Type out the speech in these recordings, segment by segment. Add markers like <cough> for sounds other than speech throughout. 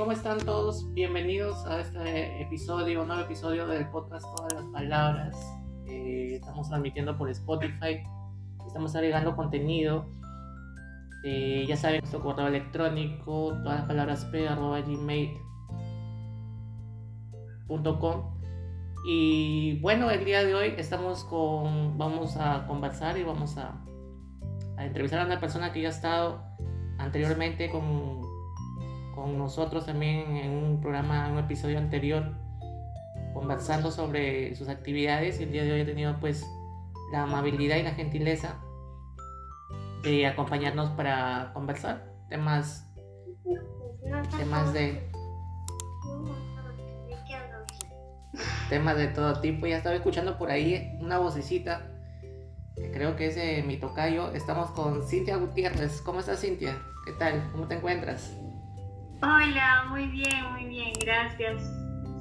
¿cómo están todos? Bienvenidos a este episodio, nuevo episodio del podcast Todas las Palabras. Eh, estamos transmitiendo por Spotify, estamos agregando contenido. Eh, ya saben, nuestro correo electrónico, todas las palabras p gmail.com. Y bueno, el día de hoy estamos con, vamos a conversar y vamos a, a entrevistar a una persona que ya ha estado anteriormente con con nosotros también en un programa, en un episodio anterior, conversando sobre sus actividades y el día de hoy he tenido pues la amabilidad y la gentileza de acompañarnos para conversar temas temas de temas de todo tipo ya estaba escuchando por ahí una vocecita que creo que es de mi tocayo estamos con Cintia Gutiérrez ¿cómo estás Cintia? ¿qué tal? ¿cómo te encuentras? Hola, muy bien, muy bien, gracias.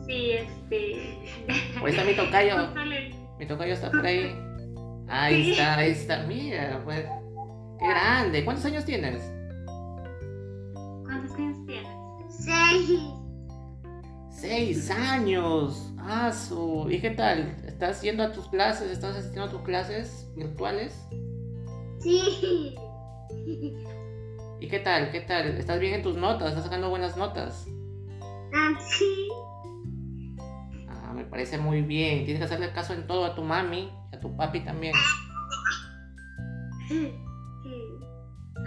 Sí, este. Ahí está mi tocayo. <laughs> mi tocayo está por ahí. <laughs> Ahí está, ahí está. Mira, pues. Qué grande. ¿Cuántos años tienes? ¿Cuántos años tienes? Seis. Seis años. Ah, su. ¿Y qué tal? ¿Estás yendo a tus clases? ¿Estás asistiendo a tus clases virtuales? Sí. ¿Y qué tal? ¿Qué tal? ¿Estás bien en tus notas? ¿Estás sacando buenas notas? Ah, sí. Ah, me parece muy bien. Tienes que hacerle caso en todo a tu mami y a tu papi también. Sí.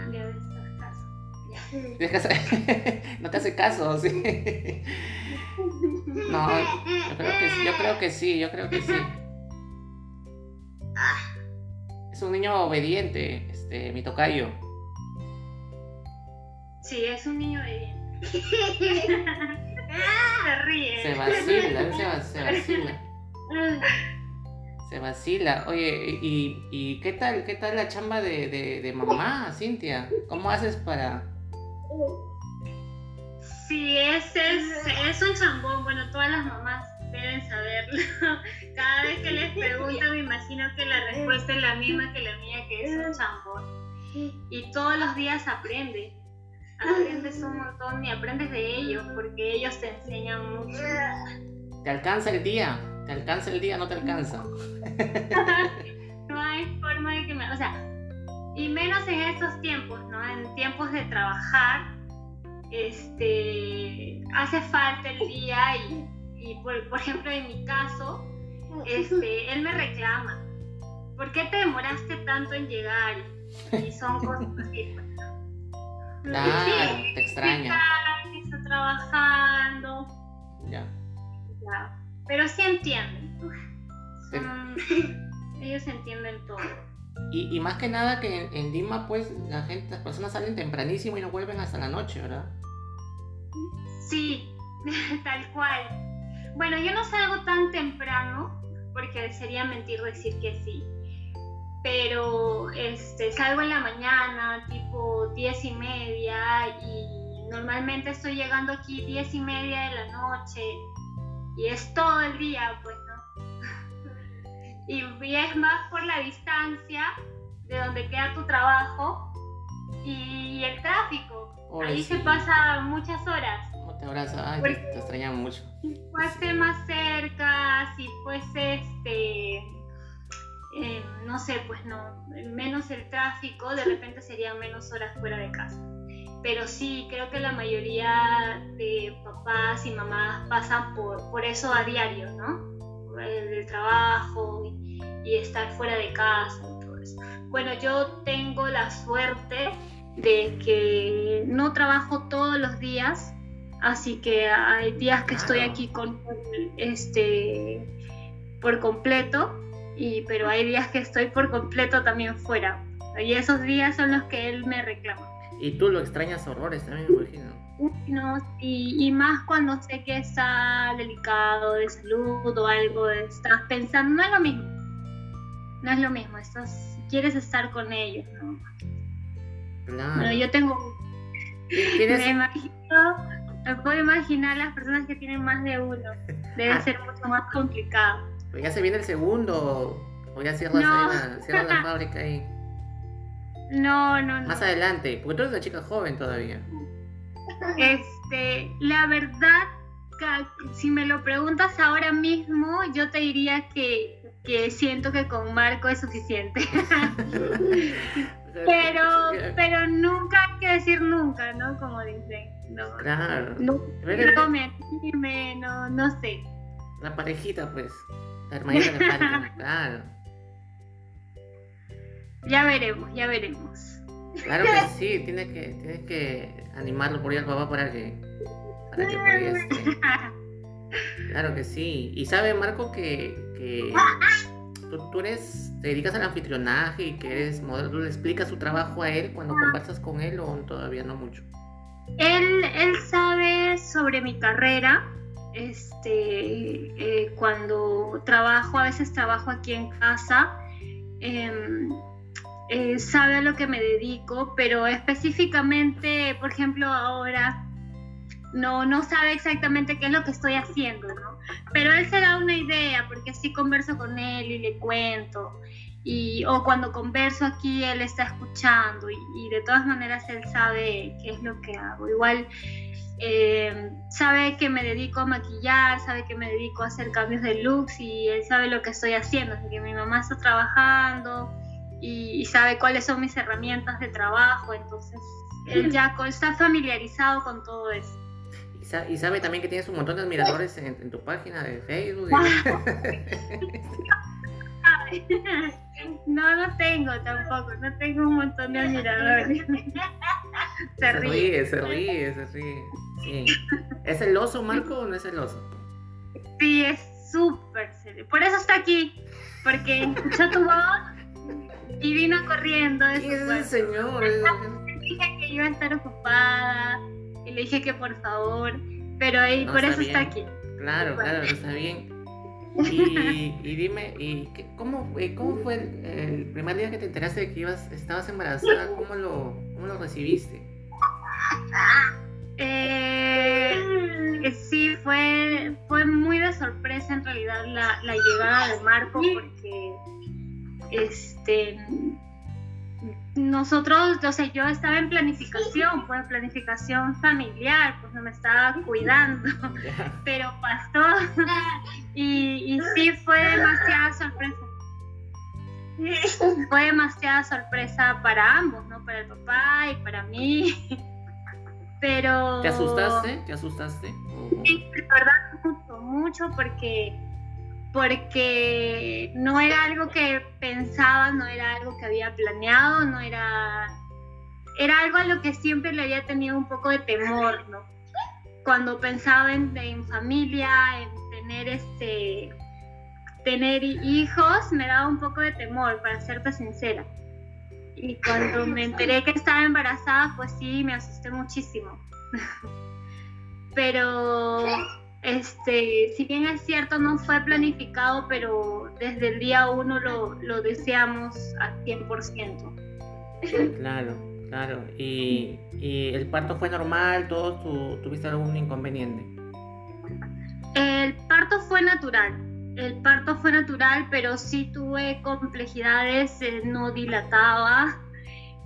Le haces caso. <laughs> no te hace caso, sí. No, yo creo que sí, yo creo que sí, yo creo que sí. Es un niño obediente, este, mi tocayo. Sí, es un niño de <laughs> se ríe. Se vacila, se, se vacila. <laughs> Se vacila. Oye, ¿y, ¿y, qué tal qué tal la chamba de, de, de mamá, Cintia? ¿Cómo haces para...? Sí, es, es, es un chambón. Bueno, todas las mamás deben saberlo. <laughs> Cada vez que les pregunto me imagino que la respuesta es la misma que la mía, que es un chambón. Y todos los días aprende aprendes un montón y aprendes de ellos porque ellos te enseñan mucho. ¿Te alcanza el día? ¿Te alcanza el día? ¿No te alcanza? <laughs> no hay forma de que me... O sea, y menos en estos tiempos, ¿no? En tiempos de trabajar, este, hace falta el día y, y por, por, ejemplo, en mi caso, este, él me reclama. ¿Por qué te demoraste tanto en llegar? Y son cosas así. Claro, te extraña. Está trabajando. Ya. ya. Pero sí entienden. <laughs> ellos entienden todo. Y, y, más que nada que en, Lima, pues, la gente, las personas salen tempranísimo y no vuelven hasta la noche, ¿verdad? Sí, <laughs> tal cual. Bueno, yo no salgo tan temprano, porque sería mentir decir que sí pero este, salgo en la mañana, tipo diez y media, y normalmente estoy llegando aquí diez y media de la noche, y es todo el día, pues, ¿no? <laughs> y, es más por la distancia de donde queda tu trabajo y el tráfico. Ahí se pasa muchas horas. te abraza? Ay, te, extrañamos mucho. Si fuese más cerca, si fuese este eh, no sé, pues no, menos el tráfico, de repente serían menos horas fuera de casa. Pero sí, creo que la mayoría de papás y mamás pasan por, por eso a diario, ¿no? El, trabajo y, y, estar fuera de casa y todo eso. Bueno, yo tengo la suerte de que no trabajo todos los días, así que hay días que estoy aquí con este por completo y, pero hay días que estoy por completo también fuera. Y esos días son los que él me reclama. Y tú lo extrañas horrores también, me imagino. No, y, y más cuando sé que está delicado de salud o algo, estás pensando, no es lo mismo. No es lo mismo, estás, quieres estar con ellos, ¿no? Claro. Bueno, yo tengo... Me imagino, me puedo imaginar las personas que tienen más de uno. Debe ah. ser mucho más complicado. Pero ya se viene el segundo. O ya cierras, la, la <laughs> fábrica ahí. No, no, no. Más adelante, porque tú eres una chica joven todavía. Este, la verdad, si me lo preguntas ahora mismo, yo te diría que, que siento que con Marco es suficiente. <laughs> pero, pero nunca hay que decir nunca, ¿no? Como dicen. No, Claro. no, Pero- no me anime, no, no sé. La parejita, pues. La hermanita de falta. <laughs> Claro. Ya veremos, ya veremos. Claro <laughs> que sí, tienes que, tienes que animarlo por ahí al papá para que, para que por ahí esté. Claro que sí. Y sabe, Marco, que, que tú, tú eres, te dedicas al anfitrionaje y que eres modelo. ¿Tú le explicas su trabajo a él cuando conversas con él o todavía no mucho? Él, él sabe sobre mi carrera. Este, eh, cuando trabajo, a veces trabajo aquí en casa, em, eh, sabe a lo que me dedico, pero específicamente, por ejemplo, ahora no, no sabe exactamente qué es lo que estoy haciendo, ¿no? Pero él se da una idea, porque sí converso con él y le cuento. Y, o cuando converso aquí, él está escuchando y, y de todas maneras él sabe qué es lo que hago. Igual eh, sabe que me dedico a maquillar, sabe que me dedico a hacer cambios de looks y él sabe lo que estoy haciendo. Así que mi mamá está trabajando y, y sabe cuáles son mis herramientas de trabajo, entonces él ya está familiarizado con todo eso. Y, sa- y sabe también que tienes un montón de admiradores en, en tu página de Facebook. <laughs> No, no tengo tampoco, no tengo un montón de admiradores. <laughs> Se Se ríe. ríe, se ríe, se ríe. Sí. ¿Es el oso, Marco, o no es el oso? Sí, es súper serio. Por eso está aquí, porque escuchó tu voz y vino corriendo. de su ¿Quién es cuarto. ese señor? Le dije que iba a estar ocupada y le dije que por favor, pero ahí No, por está eso está bien. aquí. Claro, claro, está bien. <laughs> Y, y dime, ¿y qué- cómo, cómo fue el, el primer día que te enteraste de que ibas, estabas embarazada? ¿Cómo lo, cómo lo recibiste? Eh, eh, sí, fue, fue muy de sorpresa en realidad la, la llegada de Marco porque este nosotros, o sea, yo estaba en planificación, pues planificación familiar, pues no me estaba cuidando, <laughs> pero pasó y, y sí fue demasiada sorpresa. Fue demasiada sorpresa para ambos, ¿no? Para el papá y para mí. Pero... ¿Te asustaste? ¿Te asustaste? Sí, de verdad mucho, mucho porque porque no era algo que pensaba, no era algo que había planeado, no era era algo a lo que siempre le había tenido un poco de temor, ¿no? Cuando pensaba en, en familia, en tener este tener hijos, me daba un poco de temor, para serte sincera. Y cuando me enteré que estaba embarazada, pues sí, me asusté muchísimo. <laughs> Pero este, si bien es cierto, no fue planificado, pero desde el día uno lo, lo deseamos al 100%. Claro, claro. ¿Y, y el parto fue normal? ¿Todos tu- tuviste algún inconveniente? El parto fue natural, el parto fue natural, pero sí tuve complejidades, eh, no dilataba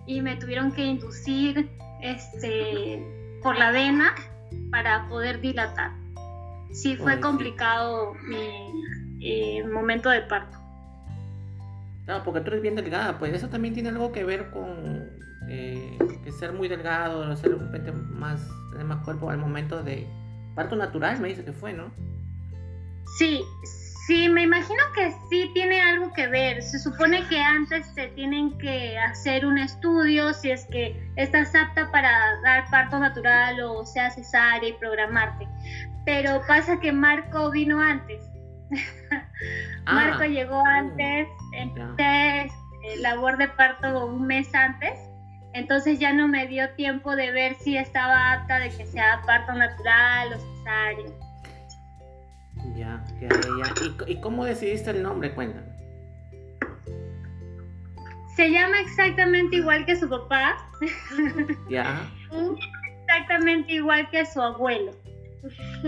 y me tuvieron que inducir este, por la vena para poder dilatar. Sí fue complicado mi eh, momento de parto. Claro, porque tú eres bien delgada, pues eso también tiene algo que ver con eh, que ser muy delgado, ser más, tener más cuerpo al momento de parto natural, me dice que fue, ¿no? Sí, sí, me imagino que sí tiene algo que ver. Se supone que antes te tienen que hacer un estudio si es que estás apta para dar parto natural o sea cesárea y programarte. Pero pasa que Marco vino antes. <laughs> Marco Ah, llegó antes, empecé eh, labor de parto un mes antes, entonces ya no me dio tiempo de ver si estaba apta de que sea parto natural o cesárea. Ya, ya, ya. ¿Y, y cómo decidiste el nombre? Cuéntame. Se llama exactamente igual que su papá, <laughs> Ya. exactamente igual que su abuelo.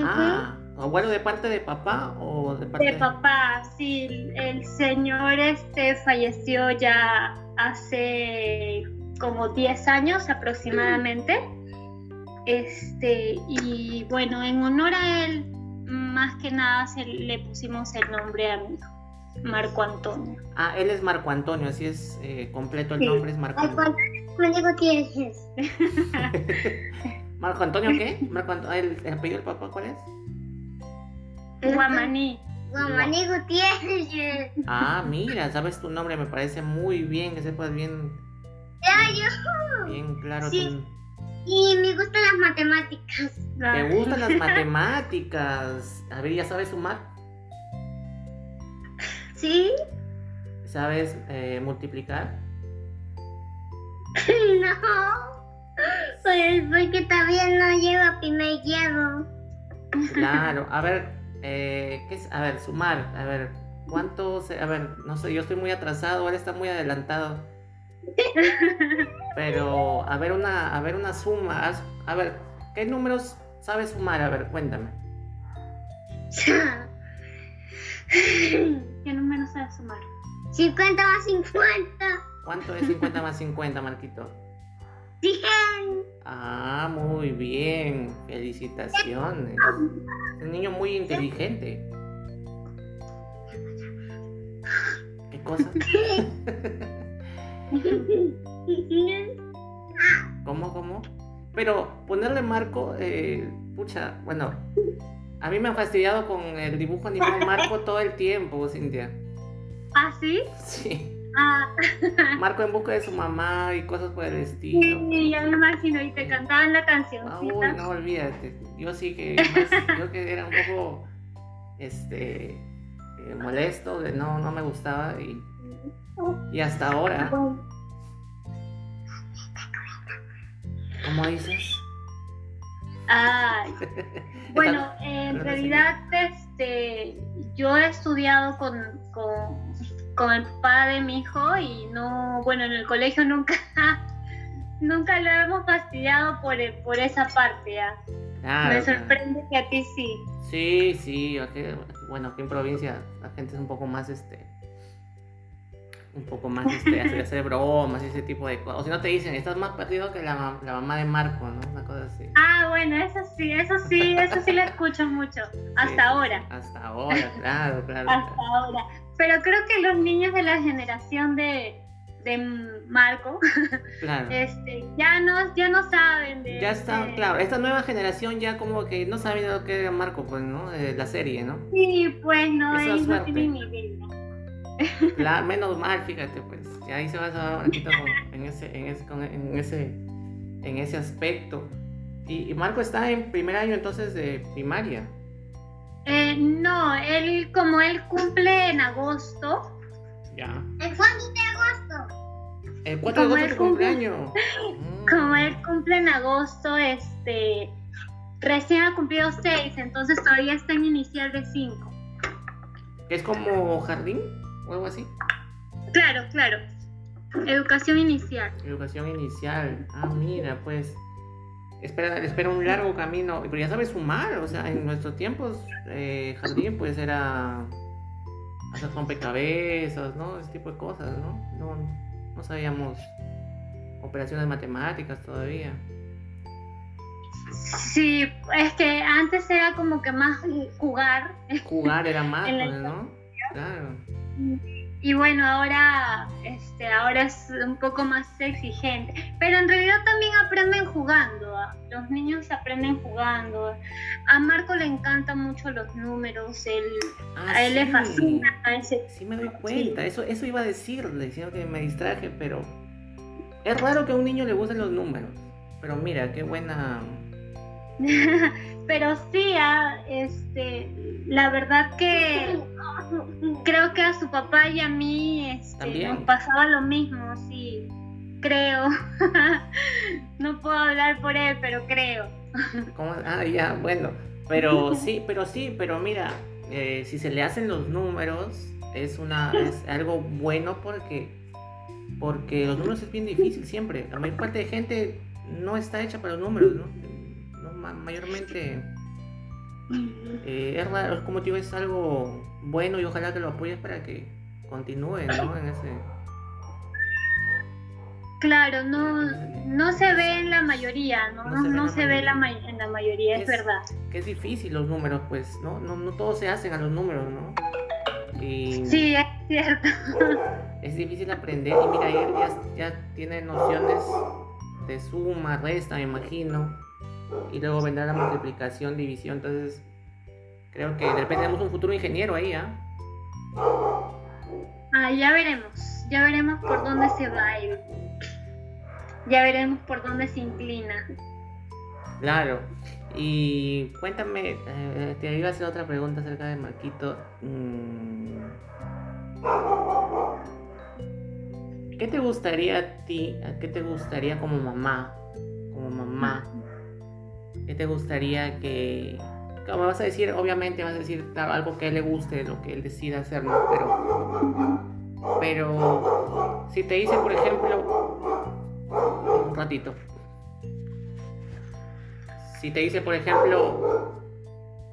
Ah, ¿abuelo de parte de papá o de parte De papá, sí, el señor este falleció ya hace como 10 años aproximadamente. Este, y bueno, en honor a él, más que nada se le pusimos el nombre a mi hijo, Marco Antonio. Ah, él es Marco Antonio, así es eh, completo el Sí. nombre, es Marco Antonio. <laughs> ¿Marco Antonio qué? Marco Antonio, ¿el, el apellido del papá cuál es? Guamaní. Guamaní Gutiérrez. Ah, mira, sabes tu nombre, me parece muy bien que sepas bien, yo. bien claro Sí. tu- Y me gustan las matemáticas. ¿Te gustan las <laughs> matemáticas? A ver, ¿ya sabes sumar? ¿Sí? ¿Sabes eh, multiplicar? <laughs> No. Pues porque todavía no llevo primer grado. Claro, <laughs> a ver, eh, ¿qué es? A ver, sumar, a ver, ¿cuánto? se- a ver, no sé, yo estoy muy atrasado, él está muy adelantado. <laughs> Pero, a ver, una, a ver, una suma, a ver, ¿qué números sabes sumar? A ver, cuéntame. ¿Qué número sabes sumar? 50 más 50. ¿Cuánto es 50 más 50, Marquito? 100. Ah, muy bien, felicitaciones. Es un niño muy inteligente. ¿Qué cosa? <laughs> ¿Cómo, cómo? Pero ponerle marco, eh, pucha, bueno, a mí me han fastidiado con el dibujo animado marco <laughs> todo el tiempo, Cintia. ¿Ah, sí? Sí, Ah, <laughs> marco en busca de su mamá y cosas por el estilo. sí, ya me imagino. Y te cantaban la Ah, cancioncita. uy, no olvídate. Yo sí que <laughs> más- yo que era un poco este eh, molesto, de no, no me gustaba y, y hasta ahora, ¿cómo dices? Ay, <laughs> bueno, en realidad, este, yo he estudiado con, con, con el papá de mi hijo y no, bueno, en el colegio nunca, <laughs> nunca lo hemos fastidiado por, por esa parte. ¿ya? Claro, Me claro. sorprende que a ti sí. Sí, sí, aquí- bueno, aquí en provincia la gente es un poco más, este, un poco más, este, hacer, hacer bromas y ese tipo de cosas. O si no te dicen, estás más perdido que la, ma- la mamá de Marco, ¿no? Una cosa así. Ah, bueno, eso sí, eso sí, eso sí lo escucho mucho, <laughs> hasta Sí, ahora. Hasta ahora, claro, claro. hasta claro. ahora. Pero creo que los niños de la generación de, de Marco <laughs> claro. este, ya, no, ya no saben de... Ya está, de- claro, esta nueva generación ya como que no sabe lo que era Marco, pues, ¿no? Eh, la serie, ¿no? Sí, pues no, ellos no tienen ni idea. La, menos mal, fíjate, pues. Y ahí se va a Marquito con- en ese, en ese, con- en ese, en ese aspecto. Y, y Marco está en primer año entonces de primaria. Eh, no, él como él cumple en agosto, Ya. El 4 de agosto. El 4 de agosto es cumpleaños. Mm. <laughs> como él cumple en agosto, este, recién ha cumplido seis, entonces todavía está en inicial de cinco. Que es como jardín o algo así. Claro, claro. Educación inicial. Educación inicial. Ah, mira, pues. Espera, espera un largo camino. Pero ya sabes sumar. O sea, en nuestros tiempos, eh, jardín, pues era. Hacer rompecabezas, ¿no? Ese tipo de cosas, ¿no? No, no sabíamos operaciones matemáticas todavía. Sí, es que antes era como que más jugar Jugar era más, <laughs> pues, ¿no? Claro. Y bueno, ahora este ahora es un poco más exigente, pero en realidad también aprenden jugando. ¿ah? Los niños aprenden jugando. A Marco le encantan mucho los números, él, Ah, a él le sí. fascina a ese Sí me doy cuenta, eso, eso iba a decirle, sino que me distraje, pero es raro que a un niño le gusten los números. Pero mira, qué buena. <laughs> Pero sí, ah, este, la verdad que creo que a su papá y a mí este, nos pasaba lo mismo, sí, creo. <laughs> no puedo hablar por él, pero creo. ¿cómo? Ah, ya, bueno. Pero <laughs> sí, pero sí, pero mira, eh, si se le hacen los números, es una es <laughs> algo bueno porque porque los números es bien difícil siempre. La mayor parte de gente no está hecha para los números, ¿no? No, ma- mayormente eh, es raro, como te digo, es algo bueno y ojalá que lo apoyes para que continúe, ¿no? En ese Claro, no, no se ve en la mayoría, no, no, se, ve, en la mayoría, es, verdad. Que es difícil los números, pues, ¿no? No, no todos se hacen a los números, ¿no? Sí, es cierto. <laughs> Es difícil aprender y mira, él ya, ya tiene nociones de suma, resta, me imagino. Y luego vendrá la multiplicación, división, entonces creo que de repente tenemos un futuro ingeniero ahí, ¿ah? Ah, ya veremos, ya veremos por dónde se va a ir. Ya veremos por dónde se inclina. Claro. Y cuéntame, eh, te iba a hacer otra pregunta acerca de Marquito. Mm. ¿Qué te gustaría a ti? ¿Qué te gustaría como mamá? Como mamá. ¿Qué te gustaría que... Como vas a decir, obviamente vas a decir algo que a él le guste, lo que él decida hacer, ¿no? Pero... Pero... Si te dice, por ejemplo... Un ratito. Si te dice, por ejemplo,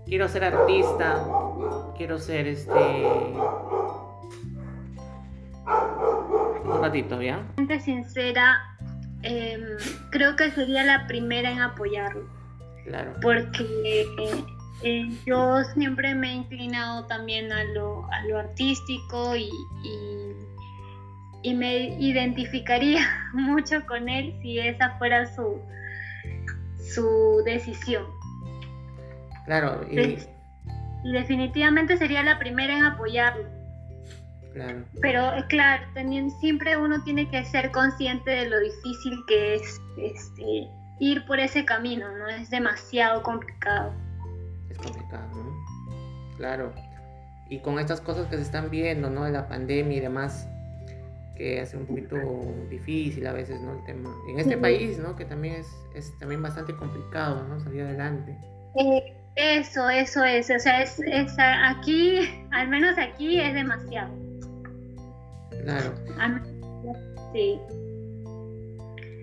quiero ser artista, quiero ser este... Un ratito, ¿ya? Sincera, em, creo que sería la primera en apoyarlo. Claro. Porque eh, yo siempre me he inclinado también a lo, a lo artístico y, y, me identificaría <laughs> mucho con él si esa fuera su, su decisión. Claro, y... definitivamente sería la primera en apoyarlo. Claro. Pero claro, también siempre uno tiene que ser consciente de lo difícil que es este, ir por ese camino, ¿no? Es demasiado complicado. Es complicado, ¿no? Claro. Y con estas cosas que se están viendo, ¿no? De la pandemia y demás, que hace un poquito difícil a veces, ¿no? El tema. En este país, ¿no? Que también es, es, también bastante complicado, ¿no? Salir adelante. Eh, eso, eso es. O sea, es, es, aquí, al menos aquí, es demasiado. Claro. Sí.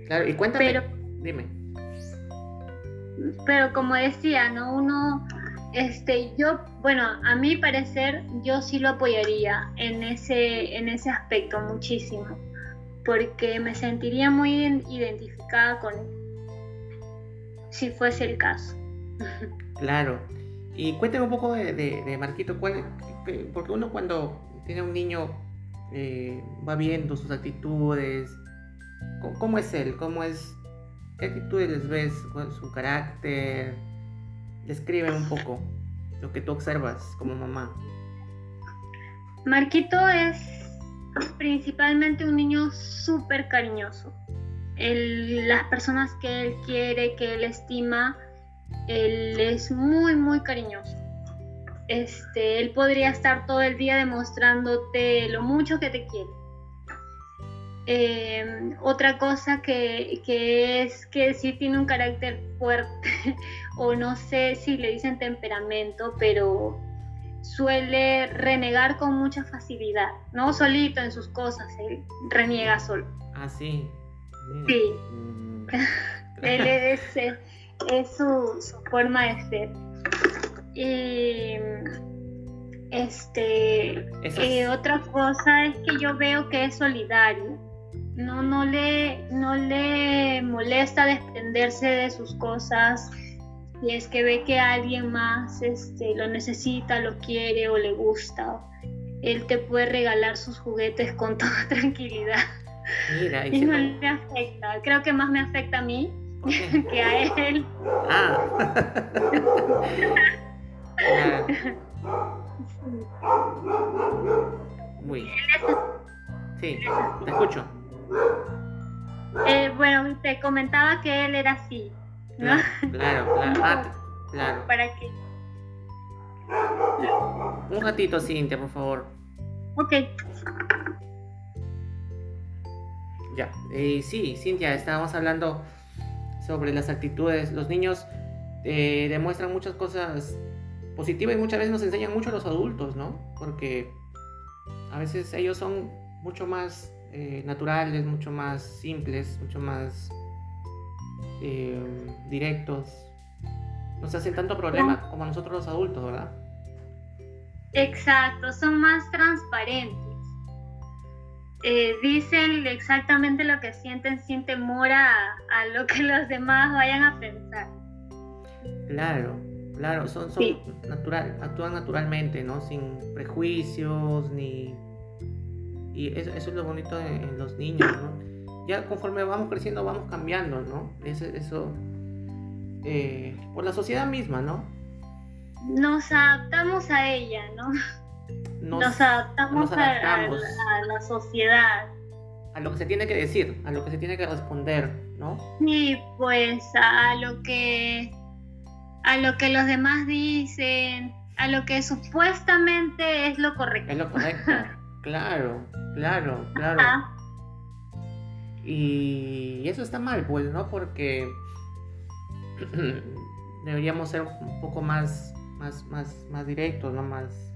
Claro, y cuéntame. Pero, dime. Pero como decía, ¿no? Uno este, yo, bueno, a mi parecer, yo sí lo apoyaría en ese, en ese aspecto muchísimo, porque me sentiría muy identificada con él, si fuese el caso. <laughs> Claro. Y cuéntame un poco de, Marquito, ¿cuál, porque uno cuando tiene un niño eh, va viendo sus actitudes, ¿cómo, es él? ¿Cómo es? ¿Qué actitudes ves? ¿Cuál su carácter? Describe un poco lo que tú observas como mamá. Marquito es principalmente un niño súper cariñoso. las personas que él quiere, que él estima, él es muy, muy cariñoso. Este, él podría estar todo el día demostrándote lo mucho que te quiere Em, otra cosa que, es que sí tiene un carácter fuerte, <laughs> o no sé si le dicen temperamento, pero suele renegar con mucha facilidad, ¿no? Solito en sus cosas, él reniega solo. Ah, sí. Sí. Mm. <laughs> él es, es, su, forma de ser. Y este, eh, otra cosa es que yo veo que es solidario no, no, le, no le molesta desprenderse de sus cosas si es que ve que alguien más este, lo necesita, lo quiere o le gusta. Él te puede regalar sus juguetes con <laughs> toda tranquilidad. Mira, y, no le afecta. Creo que más me afecta a mí <laughs> que a él. Ah. <laughs> Muy. Sí, te escucho. Eh, bueno, te comentaba que él era así, ¿no? Claro, claro, ah, claro. <laughs> ¿Para qué? Un ratito, Cintia, por favor. Ok. Ya, eh, sí, Cintia, estábamos hablando sobre las actitudes. Los niños eh, demuestran muchas cosas positivas y muchas veces nos enseñan mucho a los adultos, ¿no? Porque a veces ellos son mucho más eh, naturales, mucho más simples, mucho más eh, directos. No se hacen tanto problema como nosotros los adultos, ¿verdad? Exacto, son más transparentes. eh, dicen exactamente lo que sienten sin temor a, lo que <laughs> los demás vayan a pensar. Claro, claro, son, son natural, actúan naturalmente, ¿no? Sin prejuicios ni... Y eso, es lo bonito en, los niños, ¿no? Ya conforme vamos creciendo vamos cambiando, ¿no? Eso, eso eh, por la sociedad misma, ¿no? Nos adaptamos a ella, ¿no? nos, adaptamos, A, la sociedad. A lo que se tiene que decir, a lo que se tiene que responder, ¿no? Sí, pues a lo que a lo que los demás dicen, a lo que supuestamente es lo correcto. Es lo correcto, <laughs> claro, claro, claro. Y eso está mal, pues, ¿no? Porque <clears throat> deberíamos ser un poco más, más, más, más directos, ¿no? Más,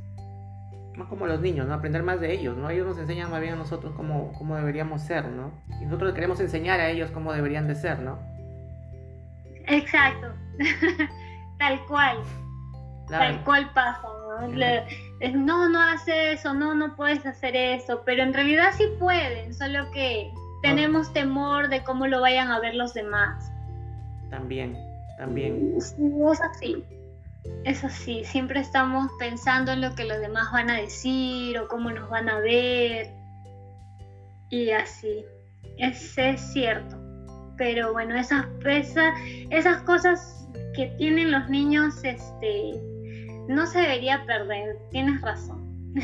más como los niños, ¿no? Aprender más de ellos, ¿no? Ellos nos enseñan más bien a nosotros cómo, cómo deberíamos ser, ¿no? Y nosotros queremos enseñar a ellos cómo deberían de ser, ¿no? Exacto. <laughs> Tal cual. Tal cual pasa, ¿no? No, no haces eso, no, no puedes hacer eso, pero en realidad sí pueden, solo que tenemos temor de cómo lo vayan a ver los demás. También, también. Es así. Es así, siempre estamos pensando en lo que los demás van a decir o cómo nos van a ver. Y así, es, es cierto. Pero bueno, esas, esas cosas que tienen los niños, este, no se debería perder, tienes razón.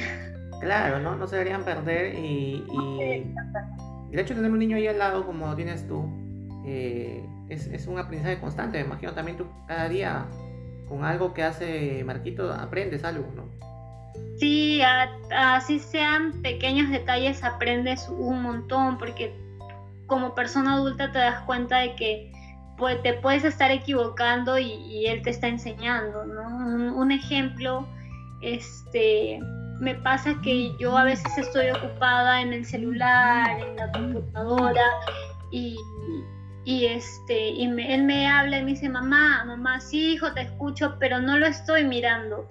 Claro, ¿no? No se deberían perder y, y, el hecho de tener un niño ahí al lado como tienes tú eh, es, es, un aprendizaje constante. Me imagino también tú cada día con algo que hace Marquito aprendes algo, ¿no? Sí, así sean pequeños detalles aprendes un montón porque como persona adulta te das cuenta de que pues, te puedes estar equivocando y, él te está enseñando, ¿no? Un, ejemplo, este, me pasa que yo a veces estoy ocupada en el celular, en la computadora y, y este y él me habla y me dice mamá mamá sí hijo te escucho pero no lo estoy mirando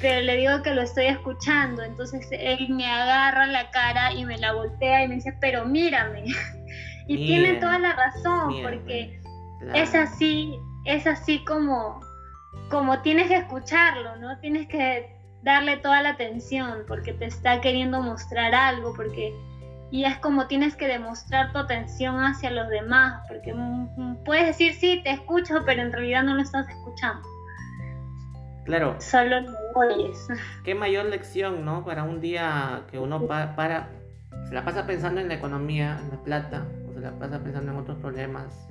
pero le digo que lo estoy escuchando entonces él me agarra la cara y me la voltea y me dice pero mírame <laughs> y tiene toda la razón porque es así es así como como tienes que escucharlo no tienes que darle toda la atención porque te está queriendo mostrar algo porque y es como tienes que demostrar tu atención hacia los demás, porque puedes decir sí, te escucho, pero en realidad no lo estás escuchando. Claro. Solo lo oyes. Qué mayor lección, ¿no? Para un día que uno para, se la pasa pensando en la economía, en la plata, o se la pasa pensando en otros problemas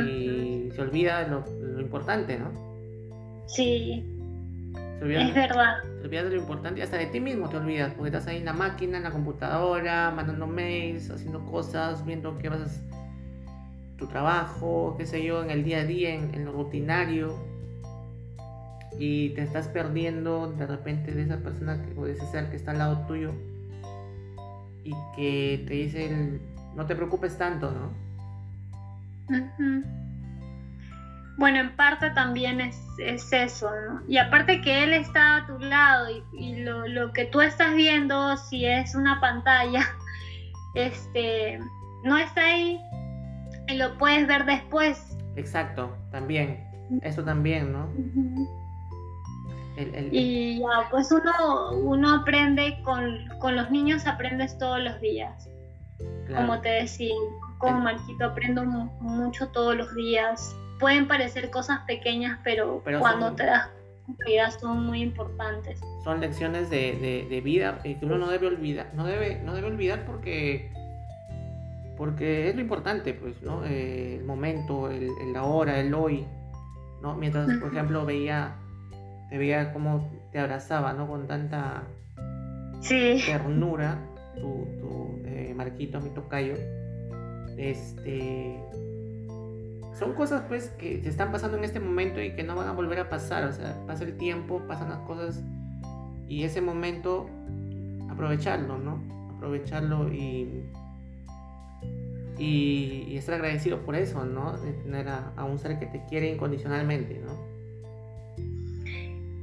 y se olvida lo, lo importante, ¿no? Sí, es verdad. Te olvidas de lo importante y hasta de ti mismo te olvidas, porque estás ahí en la máquina, en la computadora, mandando mails, haciendo cosas, viendo qué vas a tu trabajo, qué sé yo, en el día a día, en, lo rutinario. Y te estás perdiendo de repente de esa persona o de ese ser que está al lado tuyo y que te dice no te preocupes tanto, ¿no? Bueno, en parte también es, eso, ¿no? Y aparte que él está a tu lado y, lo, que tú estás viendo, si es una pantalla, <laughs> este, no está ahí y lo puedes ver después. Exacto, también, eso también, ¿no? y ya, pues uno, uno aprende con, los niños, aprendes todos los días. Como te decía, con Marquito aprendo mucho todos los días pueden parecer cosas pequeñas, pero, cuando te das cuenta son muy importantes. Son lecciones de, vida que uno no debe olvidar, no debe, no debe olvidar porque porque es lo importante, pues, ¿no? Eh, el momento, el, la hora, el hoy, ¿no? Mientras, por ejemplo, veía, te veía cómo te abrazaba, ¿no? Con tanta ternura, tu, tu eh, Marquito, mi tocayo, este, son cosas pues que se están pasando en este momento y que no van a volver a pasar. O sea, pasa el tiempo, pasan las cosas y ese momento aprovecharlo, ¿no? Aprovecharlo y, y, estar agradecido por eso, ¿no? De tener a, un ser que te quiere incondicionalmente, ¿no?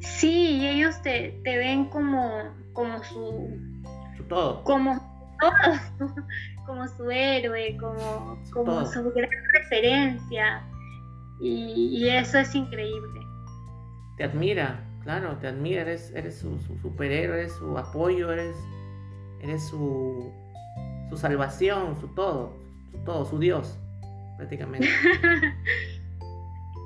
Sí, y ellos te, ven como, como su, su todo. Como todos, <laughs> como su héroe, como, como su gran referencia. Y, eso es increíble. Te admira, claro, te admira, eres, eres su, superhéroe, eres su apoyo, eres, eres su, su salvación, su todo, su todo, su Dios, prácticamente. <laughs>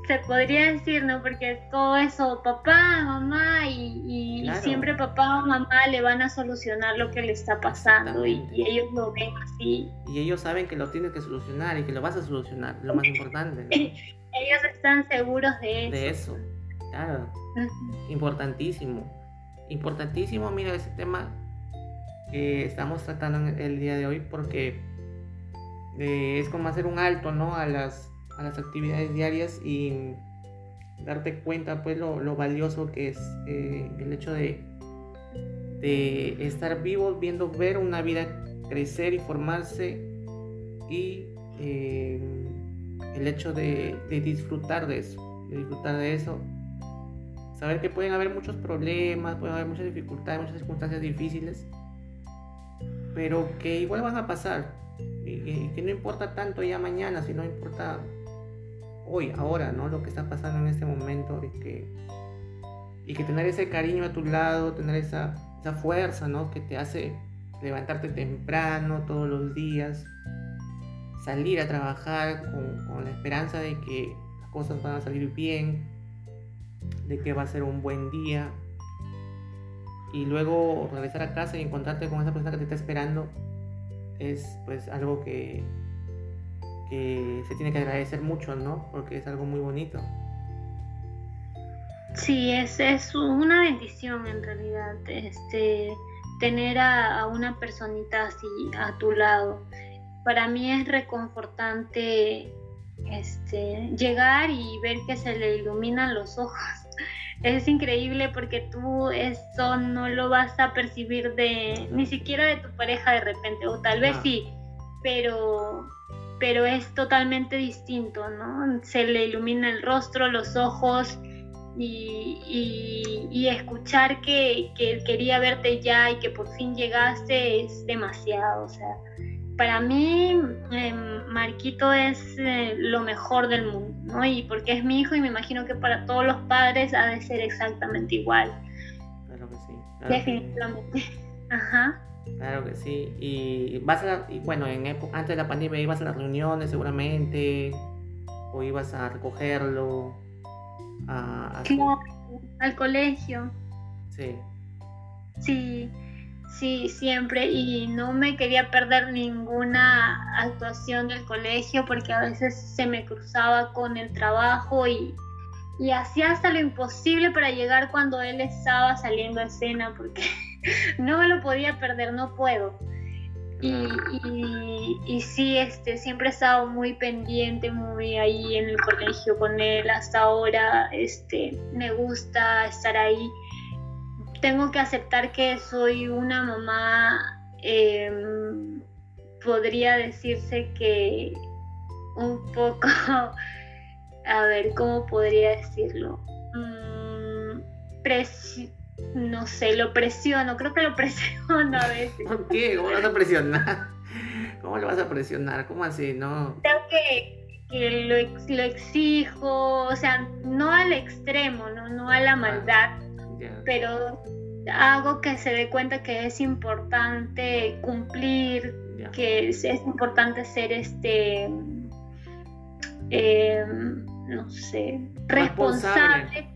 se podría decir, ¿no? Porque todo eso, papá, mamá, y, siempre papá o mamá le van a solucionar lo que le está pasando y, ellos lo ven así. Y ellos saben que lo tienes que solucionar y que lo vas a solucionar, lo más importante. <laughs> ellos están seguros de eso. De eso, claro. Importantísimo. Importantísimo, mira, ese tema que estamos tratando el día de hoy porque eh, es como hacer un alto, ¿no? A las a las actividades diarias y darte cuenta pues lo, valioso que es eh, el hecho de, de estar vivo, viendo ver una vida crecer y formarse y eh, el hecho de, disfrutar de eso, de disfrutar de eso, saber que pueden haber muchos problemas, pueden haber muchas dificultades, muchas circunstancias difíciles, pero que igual van a pasar y, que no importa tanto ya mañana, sino importa hoy, ahora, ¿no? Lo que está pasando en este momento y que, y que tener ese cariño a tu lado, tener esa, esa fuerza, ¿no? Que te hace levantarte temprano todos los días, salir a trabajar con, con la esperanza de que las cosas van a salir bien, de que va a ser un buen día y luego regresar a casa y encontrarte con esa persona que te está esperando es pues algo que se tiene que agradecer mucho, ¿no? Porque es algo muy bonito. Sí, es, es una bendición en realidad, este, tener a, una personita así a tu lado. Para mí es reconfortante este, llegar y ver que se le iluminan los ojos. <laughs> Es increíble porque tú eso no lo vas a percibir de ni siquiera de tu pareja de repente, o tal vez sí, pero pero es totalmente distinto, ¿no? Se le ilumina el rostro, los ojos y, escuchar que, él quería verte ya y que por fin llegaste es demasiado, o sea, para mí em, Marquito es eh, lo mejor del mundo, ¿no? Y porque es mi hijo y me imagino que para todos los padres ha de ser exactamente igual. Claro que sí. Definitivamente. <laughs> Ajá. Claro que sí. Y vas a, y bueno, en antes de la pandemia ibas a las reuniones seguramente, o ibas a recogerlo, a, al colegio. Sí. Sí, sí, siempre. Y no me quería perder ninguna actuación del colegio porque a veces se me cruzaba con el trabajo y, y hacía hasta lo imposible para llegar cuando él estaba saliendo a escena porque <laughs> no me lo podía perder, no puedo. Y, y, sí, este, siempre he estado muy pendiente, muy ahí en el colegio con él hasta ahora. Este, me gusta estar ahí. Tengo que aceptar que soy una mamá, em, podría decirse que un poco, <laughs> a ver, ¿cómo podría decirlo? Mm, no sé, lo presiono, creo que lo <laughs> presiono a veces. ¿Por qué? ¿Cómo lo vas a presionar? ¿Cómo lo vas a presionar? ¿Cómo así? No. Creo que, lo, exijo, o sea, no al extremo, no, no a la ah, maldad, pero hago que se dé cuenta que es importante cumplir, que es, importante ser este, em, no sé, responsable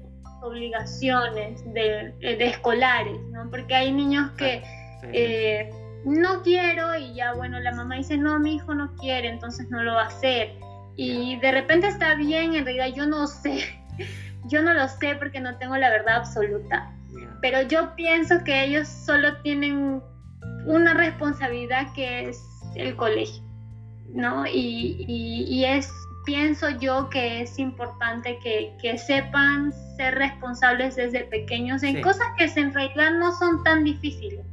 obligaciones de, de, escolares, ¿no? Porque hay niños que eh, no quiero y ya, bueno, la mamá dice, no, mi hijo no quiere, entonces no lo va a hacer. Y de repente está bien, en realidad yo no sé, <laughs> yo no lo sé porque no tengo la verdad absoluta. Pero yo pienso que ellos solo tienen una responsabilidad que es el colegio, ¿no? Y, y es pienso yo que es importante que, que sepan ser responsables desde pequeños en cosas que en realidad no son tan difíciles.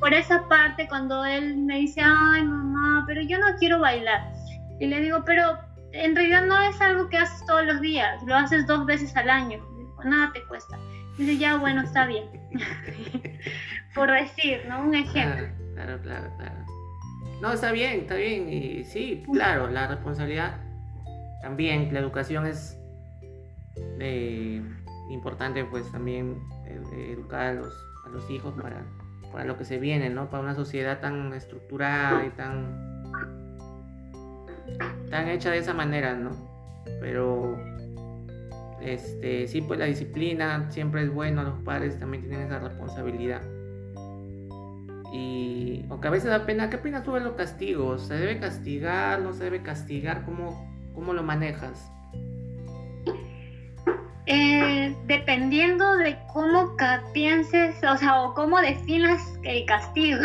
por esa parte, cuando él me dice, ay mamá, pero yo no quiero bailar, y le digo, pero en realidad no es algo que haces todos los días, lo haces dos veces al año, nada te cuesta. Dice, ya, bueno, está bien. <laughs> <laughs> por decir, ¿no? Un ejemplo. Claro, claro, claro. No, está bien, está bien. Y sí, claro, la responsabilidad también, la educación es eh, importante, pues también eh, educar a los, a los hijos para, para lo que se viene, ¿no? Para una sociedad tan estructurada y tan, tan hecha de esa manera, ¿no? Pero este, sí, pues la disciplina siempre es bueno, los padres también tienen esa responsabilidad. Y aunque a veces da pena, ¿qué opinas tú de los castigos? ¿Se debe castigar? ¿No se debe castigar? ¿Cómo, cómo lo manejas? Eh, dependiendo de cómo pienses, o sea, o cómo definas el castigo.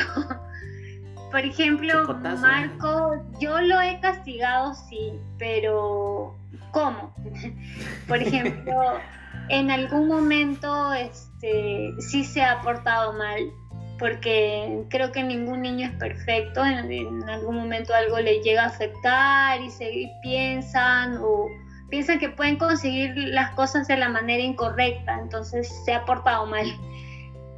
<laughs> Por ejemplo, Marco, yo lo he castigado, sí, pero ¿cómo? <laughs> Por ejemplo, <laughs> en algún momento este, sí se ha portado mal, porque creo que ningún niño es perfecto, en, algún momento algo le llega a afectar y se piensan o piensan que pueden conseguir las cosas de la manera incorrecta, entonces se ha portado mal.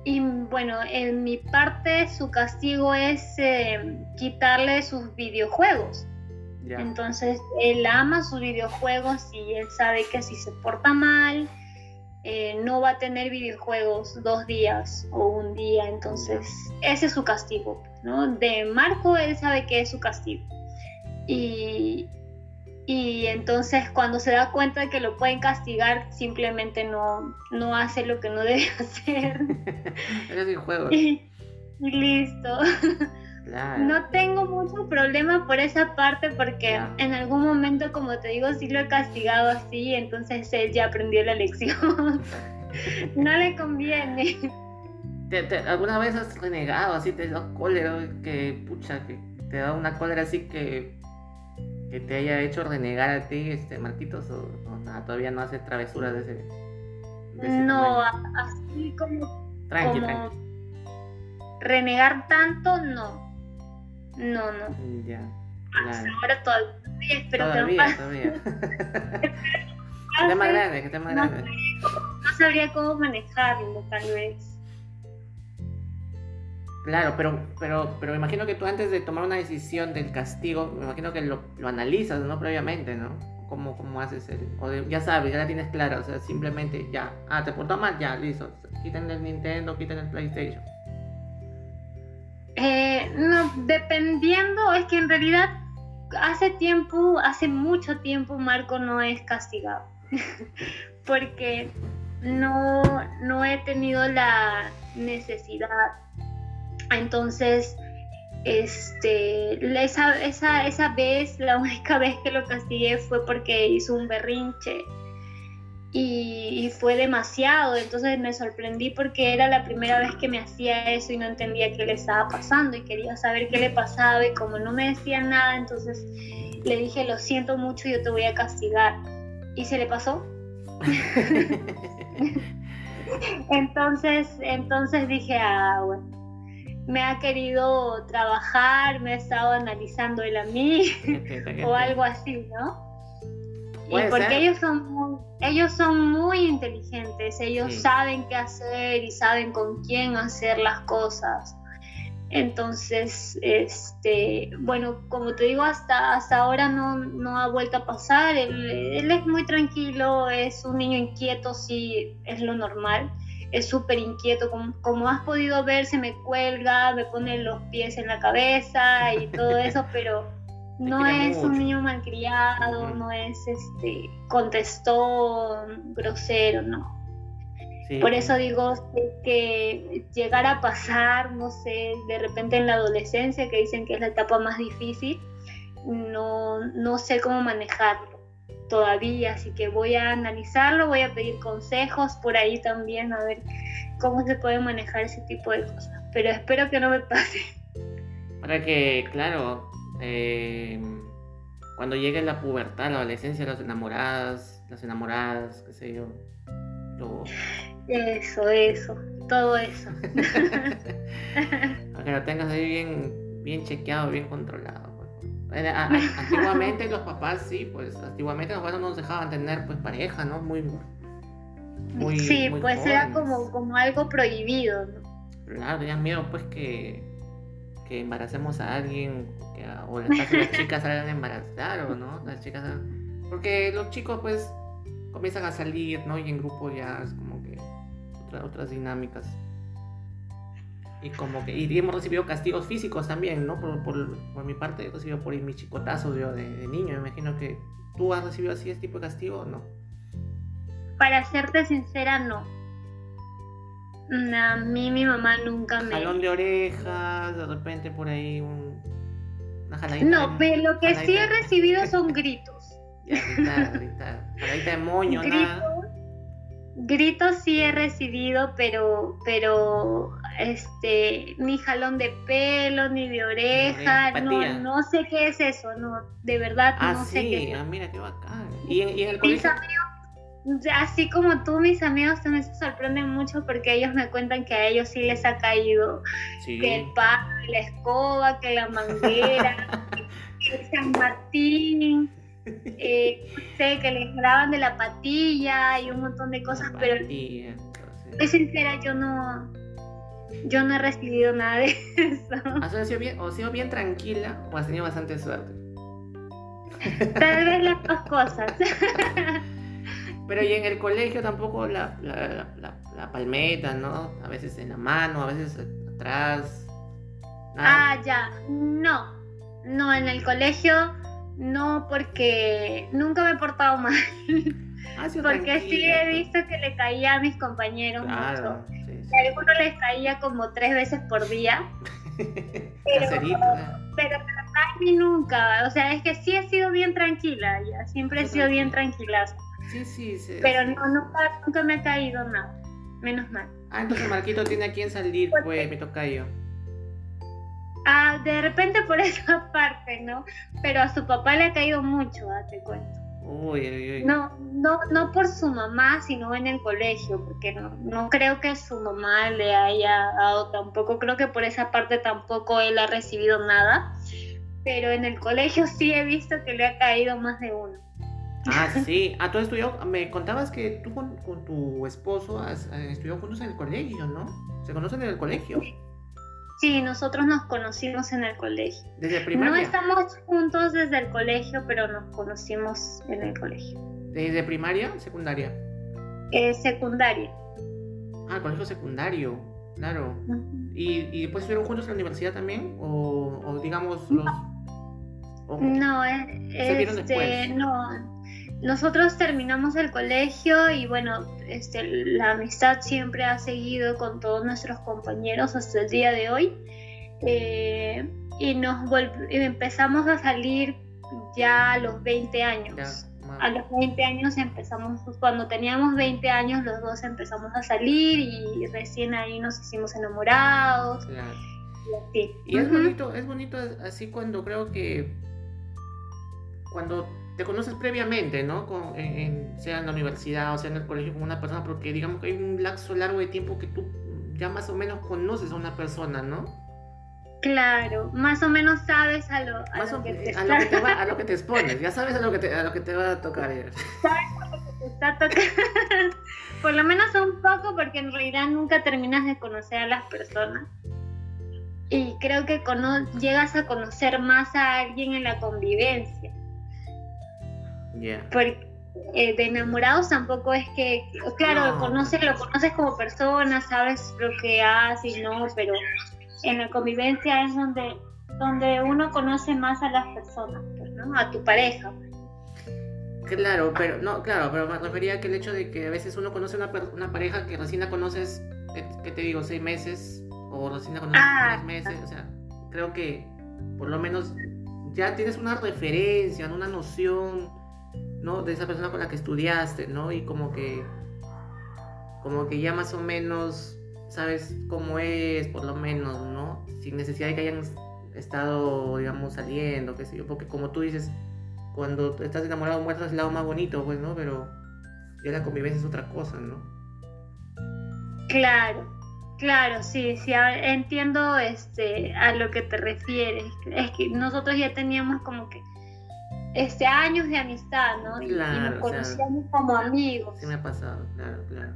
Y bueno, en mi parte su castigo es eh, quitarle sus videojuegos. Entonces él ama sus videojuegos y él sabe que si se porta mal, eh, no va a tener videojuegos dos días o un día. Entonces ese es su castigo. ¿no? De Marco él sabe que es su castigo. Y, y entonces cuando se da cuenta de que lo pueden castigar, simplemente no, no hace lo que no <laughs> debe hacer. <laughs> es el juego. Y, listo. <laughs> No tengo mucho problema por esa parte porque en algún momento, como te digo, sí lo he castigado así, entonces él ya aprendió la lección. <laughs> no le conviene. alguna vez has renegado así, te da cólera, que pucha, que te da una cólera así que que te haya hecho renegar a ti, este, Marquitos, o, todavía no hace travesuras de ese. no, así como. Tranqui, tranqui. Renegar tanto, no. No, no. Ya. ahora todavía espero todavía, que Todavía, <laughs> Que esté más <laughs> grande, que esté más grande. no sabría cómo manejarlo, tal vez. Claro, pero, pero, pero me imagino que tú antes de tomar una decisión del castigo, me imagino que lo, lo analizas, ¿no? Previamente, ¿no? ¿Cómo, cómo haces el...? O ya sabes, ya la tienes clara, o sea, simplemente ya. Ah, te portó mal, ya, listo. Quiten el Nintendo, quiten el PlayStation. Eh, no, dependiendo, es que en realidad hace tiempo, hace mucho tiempo Marco no es castigado. <laughs> Porque no, no he tenido la necesidad entonces, este, esa, esa, esa vez, la <laughs> única vez que lo castigué fue porque hizo un berrinche y, fue demasiado. Entonces me sorprendí porque era la primera vez que me hacía eso y no entendía qué le estaba pasando y quería saber qué le pasaba y como no me decía nada, entonces le dije, lo siento mucho, yo te voy a castigar. Y se le pasó. <laughs> entonces, entonces dije, ah, bueno me ha querido trabajar, me ha estado analizando él a mí <laughs> o algo así, ¿no? Y porque ellos son muy, ellos son muy inteligentes, ellos saben qué hacer y saben con quién hacer las cosas. Entonces, este, bueno, como te digo, hasta, hasta ahora no, no ha vuelto a pasar. Él, él, es muy tranquilo, es un niño inquieto, sí, es lo normal es súper inquieto, como, has podido ver, se me cuelga, me pone los pies en la cabeza y todo eso, <laughs> pero no es un niño malcriado, no es este contestón, grosero, no. Por eso digo que llegar a pasar, no sé, de repente en la adolescencia, que dicen que es la etapa más difícil, no, no sé cómo manejarlo todavía, así que voy a analizarlo, voy a pedir consejos por ahí también, a ver cómo se puede manejar ese tipo de cosas, pero espero que no me pase. Para que, claro, eh, cuando llegue la pubertad, la adolescencia, las enamoradas, las enamoradas, qué sé yo, Eso, eso, todo eso. <laughs> Para que lo tengas ahí bien, bien chequeado, bien controlado. Antiguamente los papás sí, pues antiguamente los papás no nos dejaban tener pues pareja, ¿no? Muy, muy Sí, pues era como, como algo prohibido, ¿no? Claro, tenían miedo pues que, que embaracemos a alguien que, o las, las chicas salgan a embarazar o no, las chicas porque los chicos pues comienzan a salir, ¿no? Y en grupo ya es como que otras dinámicas. Y como que y hemos recibido castigos físicos también, ¿no? Por, por, por mi parte he recibido por mis chicotazos yo de, niño. Me imagino que tú has recibido así este tipo de castigo o no. Para serte sincera, no. A mí mi mamá nunca me... Jalón de orejas, de repente por ahí un... Una No, pero lo que sí he recibido son gritos. <laughs> Ya, gritar, gritar. Jaladita de moño, nada. Gritos sí he recibido, pero, pero este, ni jalón de pelo, ni de oreja, no, no sé qué es eso, no, de verdad ah, no sé qué Ah, mira qué bacán. ¿Y en, el colegio? Mis amigos, así como tú, mis amigos también se sorprenden mucho porque ellos me cuentan que a ellos sí les ha caído que el palo, la escoba, que la manguera, <laughs> que San Martín eh, sé, que les graban de la patilla y un montón de cosas, pero es sincera, yo no, yo no he recibido nada de eso. ¿Has sido bien, o sido bien tranquila o has tenido bastante suerte? Tal vez las <laughs> dos cosas. <laughs> Pero y en el colegio tampoco la, la, la, la, palmeta, ¿no? A veces en la mano, a veces atrás. Ah, ya. No. No, en el colegio no, porque nunca me he portado mal. Ah, porque sí he pues. visto que le caía a mis compañeros mucho. A algunos les caía como tres veces por día. <laughs> pero, pero a mí nunca. O sea, es que sí he sido bien tranquila, ya. Siempre he sido bien tranquila. Sí, sí, sí. Pero no, nunca, nunca me ha caído nada. Menos mal. Ah, entonces Marquito tiene a quien salir, pues, me toca yo. Ah, de repente por <laughs> esa parte, ¿no? Pero a su papá le ha caído mucho, ah, te cuento. Uy, uy, uy. No, no, no por su mamá, sino en el colegio, porque no, no creo que su mamá le haya dado tampoco, creo que por esa parte tampoco él ha recibido nada, pero en el colegio sí he visto que le ha caído más de uno. Ah, <laughs> sí. Ah, tú estudió, me contabas que tú con, tu esposo has, eh, estudió juntos en el colegio, ¿no? ¿Se conocen en el colegio? Sí. Nosotros nos conocimos en el colegio. ¿Desde primaria? No estamos juntos desde el colegio, pero nos conocimos en el colegio. ¿Desde primaria o secundaria? Eh, secundaria. Ah, colegio secundario, claro. ¿Y, ¿Y, después estuvieron juntos en la universidad también? ¿O, digamos los...? no, eh, este, no, nosotros terminamos el colegio y bueno, este, la amistad siempre ha seguido con todos nuestros compañeros hasta el día de hoy. Eh, y nos empezamos a salir ya a los 20 años. a los 20 años empezamos, cuando teníamos 20 años los dos empezamos a salir y recién ahí nos hicimos enamorados. Y, y es bonito, es bonito así cuando creo que cuando te conoces previamente, ¿no? Con, sea en la universidad o sea en el colegio con una persona, porque digamos que hay un lapso largo de tiempo que tú ya más o menos conoces a una persona, ¿no? Claro, más o menos sabes a lo, a que, te... a lo que te va, a lo que te <laughs> expones, ya sabes a lo que te, a lo que te va a tocar. Sabes a lo que te está tocando. <laughs> Por lo menos un poco, porque en realidad nunca terminas de conocer a las personas. Y creo que llegas a conocer más a alguien en la convivencia. Porque eh, de enamorados tampoco es que, claro, lo, conoces, lo conoces como persona, sabes lo que hace y no, pero en la convivencia es donde, donde uno conoce más a las personas, pues, ¿no? A tu pareja. Claro, pero no, claro, pero me refería a que el hecho de que a veces uno conoce una, una pareja que recién la conoces, que, te digo, seis meses, o recién la conoces ah, tres meses, o sea, creo que por lo menos ya tienes una referencia, una noción ¿no? De esa persona con la que estudiaste, ¿no? Y como que, como que ya más o menos sabes cómo es, por lo menos, ¿no? Sin necesidad de que hayan estado, digamos, saliendo, qué sé yo, porque como tú dices, cuando estás enamorado muestras el lado más bonito, pues, ¿no? Pero ya la convivencia es otra cosa, ¿no? Claro, claro, sí, sí, entiendo este, a lo que te refieres. Es que nosotros ya teníamos como que este, años de amistad, ¿no? Y, nos conocíamos como amigos. Sí me ha pasado, claro, claro.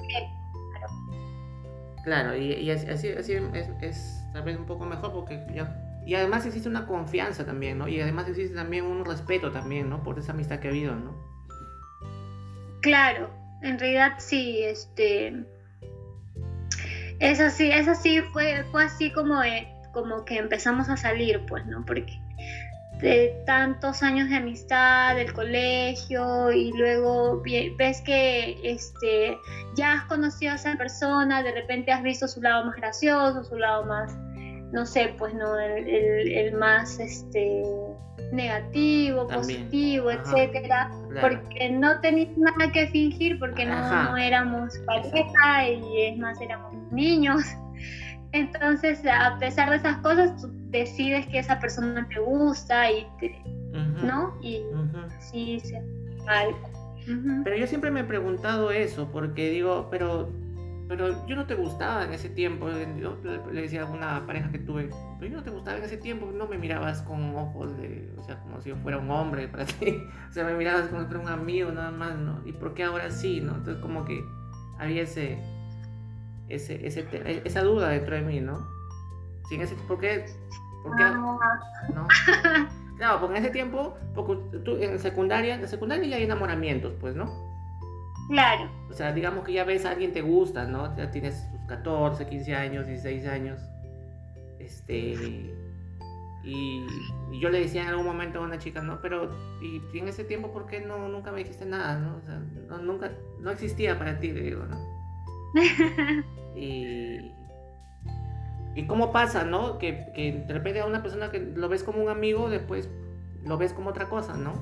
Claro, y, y así, así, es, es, tal vez un poco mejor porque ya Y además existe una confianza también, ¿no? Y además existe también un respeto también, ¿no? Por esa amistad que ha habido, ¿no? Claro, en realidad sí, este... Es así, es así, fue, fue así como, como que empezamos a salir, pues, ¿no? Porque de tantos años de amistad, del colegio, y luego ves que este, ya has conocido a esa persona, de repente has visto su lado más gracioso, su lado más, no sé, pues no, el, más este, negativo, positivo, etcétera, porque no tenías nada que fingir, porque no, no éramos pareja y es más, éramos niños. Entonces, a pesar de esas cosas, tú decides que esa persona te gusta y te, ¿no? Y sí, sí, Pero yo siempre me he preguntado eso, porque digo, pero, pero yo no te gustaba en ese tiempo. Yo le decía a una pareja que tuve, pero yo no te gustaba en ese tiempo, no me mirabas con ojos de, o sea, como si yo fuera un hombre para <laughs> ti. O sea, me mirabas como si fuera un amigo nada más, ¿no? ¿Y por qué ahora sí, no? Entonces, como que había ese ese, ese, esa duda dentro de mí, ¿no? Sin ese, ¿Por qué? ¿Por qué? ¿No? Claro, porque en ese tiempo, porque tú en secundaria, en secundaria ya hay enamoramientos, pues, ¿no? Claro. O sea, digamos que ya ves a alguien te gusta, ¿no? Ya tienes tus 14, 15 años, 16 años. Este. Y, yo le decía en algún momento a una chica, ¿no? Pero, y, en ese tiempo, ¿por qué no, nunca me dijiste nada, ¿no? O sea, no, nunca, no existía para ti, le digo, ¿no? <laughs> y, y cómo pasa, ¿no? Que, que de repente a una persona que lo ves como un amigo, después lo ves como otra cosa, ¿no?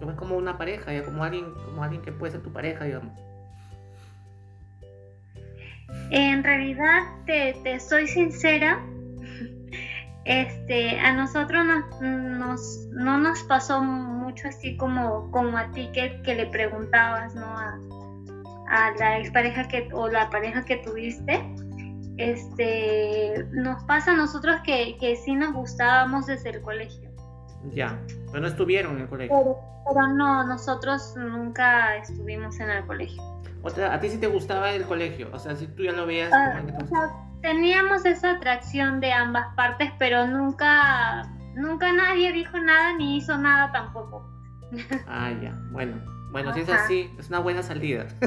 Lo ves como una pareja, como alguien, como alguien que puede ser tu pareja, digamos. En realidad, te, te soy sincera, este, a nosotros nos, no nos pasó mucho así como, como a ti que, que le preguntabas, ¿no? A la expareja que, o la pareja que tuviste, este, nos pasa a nosotros que, que sí nos gustábamos desde el colegio. Ya, pero no estuvieron en el colegio. Pero, no, nosotros nunca estuvimos en el colegio. Otra, ¿A ti sí te gustaba el colegio? O sea, si tú ya lo veías... Ah, teníamos esa atracción de ambas partes, pero nunca, nunca nadie dijo nada ni hizo nada tampoco. Ah, ya, bueno. Bueno, si es así, es una buena salida. <laughs>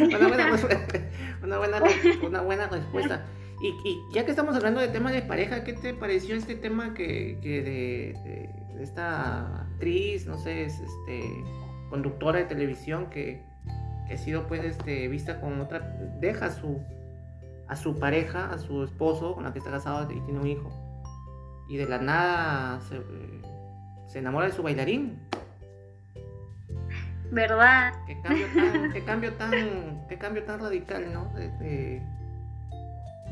una, buena, <laughs> una, buena, respuesta. Y, ya que estamos hablando de temas de pareja, ¿qué te pareció este tema que, de, esta actriz, no sé, es este conductora de televisión que, ha sido pues este, vista con otra, deja a su, a su pareja, a su esposo con la que está casado y tiene un hijo. Y de la nada se, se enamora de su bailarín. ¿Verdad? Qué cambio tan, qué cambio tan, qué cambio tan radical, ¿no?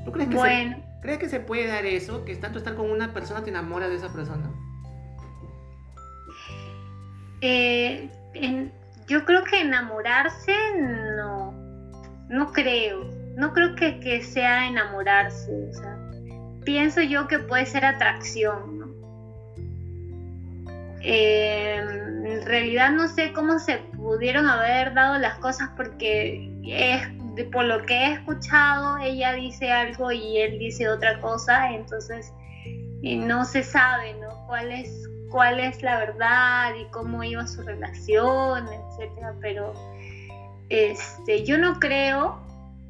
¿Tú crees que, se, crees que se puede dar eso? Que tanto estar con una persona te enamora de esa persona. Eh, yo creo que enamorarse no, no creo. No creo que, que sea enamorarse. O sea, pienso yo que puede ser atracción, ¿no? Eh, en realidad no sé cómo se pudieron haber dado las cosas porque es, por lo que he escuchado ella dice algo y él dice otra cosa, entonces no se sabe ¿no? cuál es cuál es la verdad y cómo iba su relación, etcétera, pero este yo no creo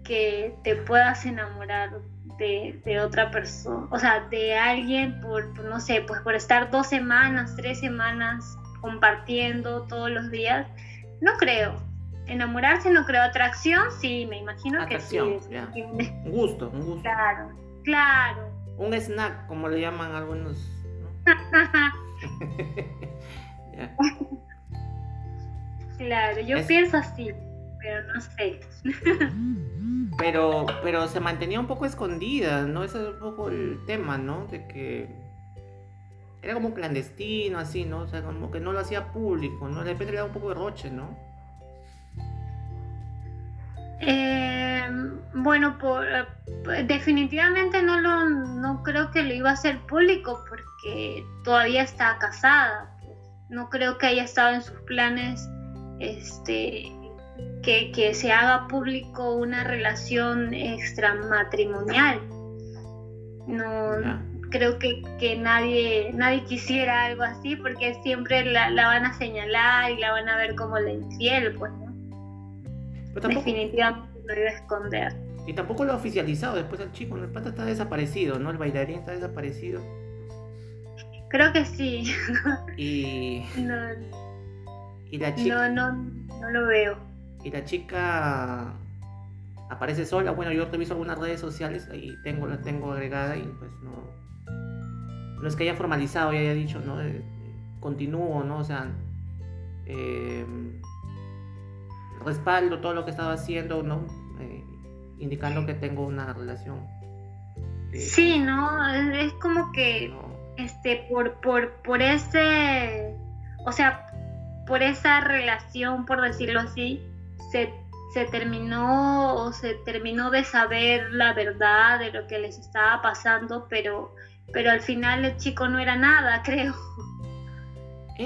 que te puedas enamorar de, otra persona, o sea, de alguien por, no sé, pues por estar dos semanas, tres semanas compartiendo todos los días, no creo. Enamorarse no creo. Atracción, sí, me imagino que sí. Un gusto, un gusto. Claro, claro. Un snack, como le llaman algunos. <laughs> Claro, yo pienso así, pero no sé. pero, pero se mantenía un poco escondida, ¿no? Ese es un poco el tema, ¿no? De que era como clandestino, así, ¿no? O sea, como que no lo hacía público, ¿no? De repente le daba un poco de roche, ¿no? Eh, bueno, por, definitivamente no lo, no creo que lo iba a hacer público porque todavía está casada. No creo que haya estado en sus planes este, que, que se haga público una relación extramatrimonial. No, creo que, que, nadie, nadie quisiera algo así porque siempre la, la, van a señalar y la van a ver como la infiel, pues, ¿no? Definitivamente lo iba a esconder. Y tampoco lo ha oficializado después el chico, el pata está desaparecido, ¿no? El bailarín está desaparecido. Creo que sí. Y. <laughs> No, y la chica. No, no, no lo veo. Y la chica aparece sola. Bueno, yo reviso algunas redes sociales y tengo, la tengo agregada y pues no. No es que haya formalizado y haya dicho, ¿no? Eh, continúo, ¿no? O sea. Eh, respaldo todo lo que estaba haciendo, ¿no? Eh, indicando que tengo una relación. sí, ¿no? Es como que este por, por, por ese, o sea, por esa relación, por decirlo así, se, se terminó o se terminó de saber la verdad de lo que les estaba pasando, pero, pero al final el chico no era nada, <laughs> creo.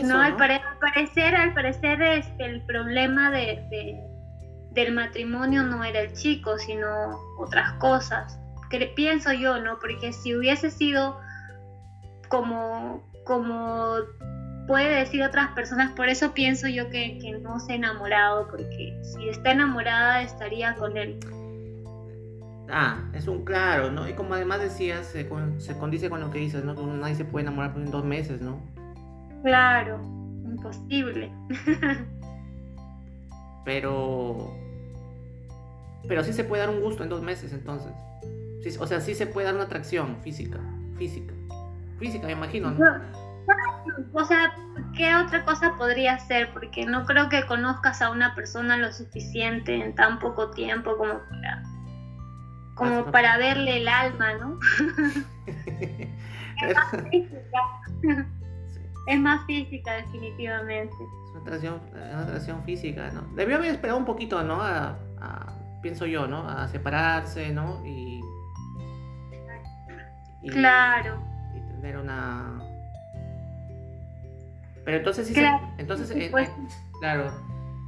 no, Al, parecer, al parecer este, el problema de, del matrimonio no era el chico, sino otras cosas. Que pienso yo, ¿no? Porque si hubiese sido como, como puede decir otras personas, por eso pienso yo que, que no se ha enamorado, porque si está enamorada estaría con él. Ah, es un claro, ¿no? Y como además decías, se, se condice con lo que dices, ¿no? Nadie se puede enamorar en dos meses, ¿no? Claro, imposible. pero. Pero sí se puede dar un gusto en dos meses, entonces. o sea, sí se puede dar una atracción física. Física. Física, me imagino, ¿no? O sea, ¿qué otra cosa podría ser? Porque no creo que conozcas a una persona lo suficiente en tan poco tiempo como para, como para verle el alma, ¿no? <laughs> es más física. Es más física, definitivamente. Es una atracción, una atracción física, ¿no? Debió haber esperado un poquito, ¿no? A, pienso yo, ¿no? A separarse, ¿no? Y, claro. Y tener una pero entonces sí claro. se, entonces, eh, eh, claro,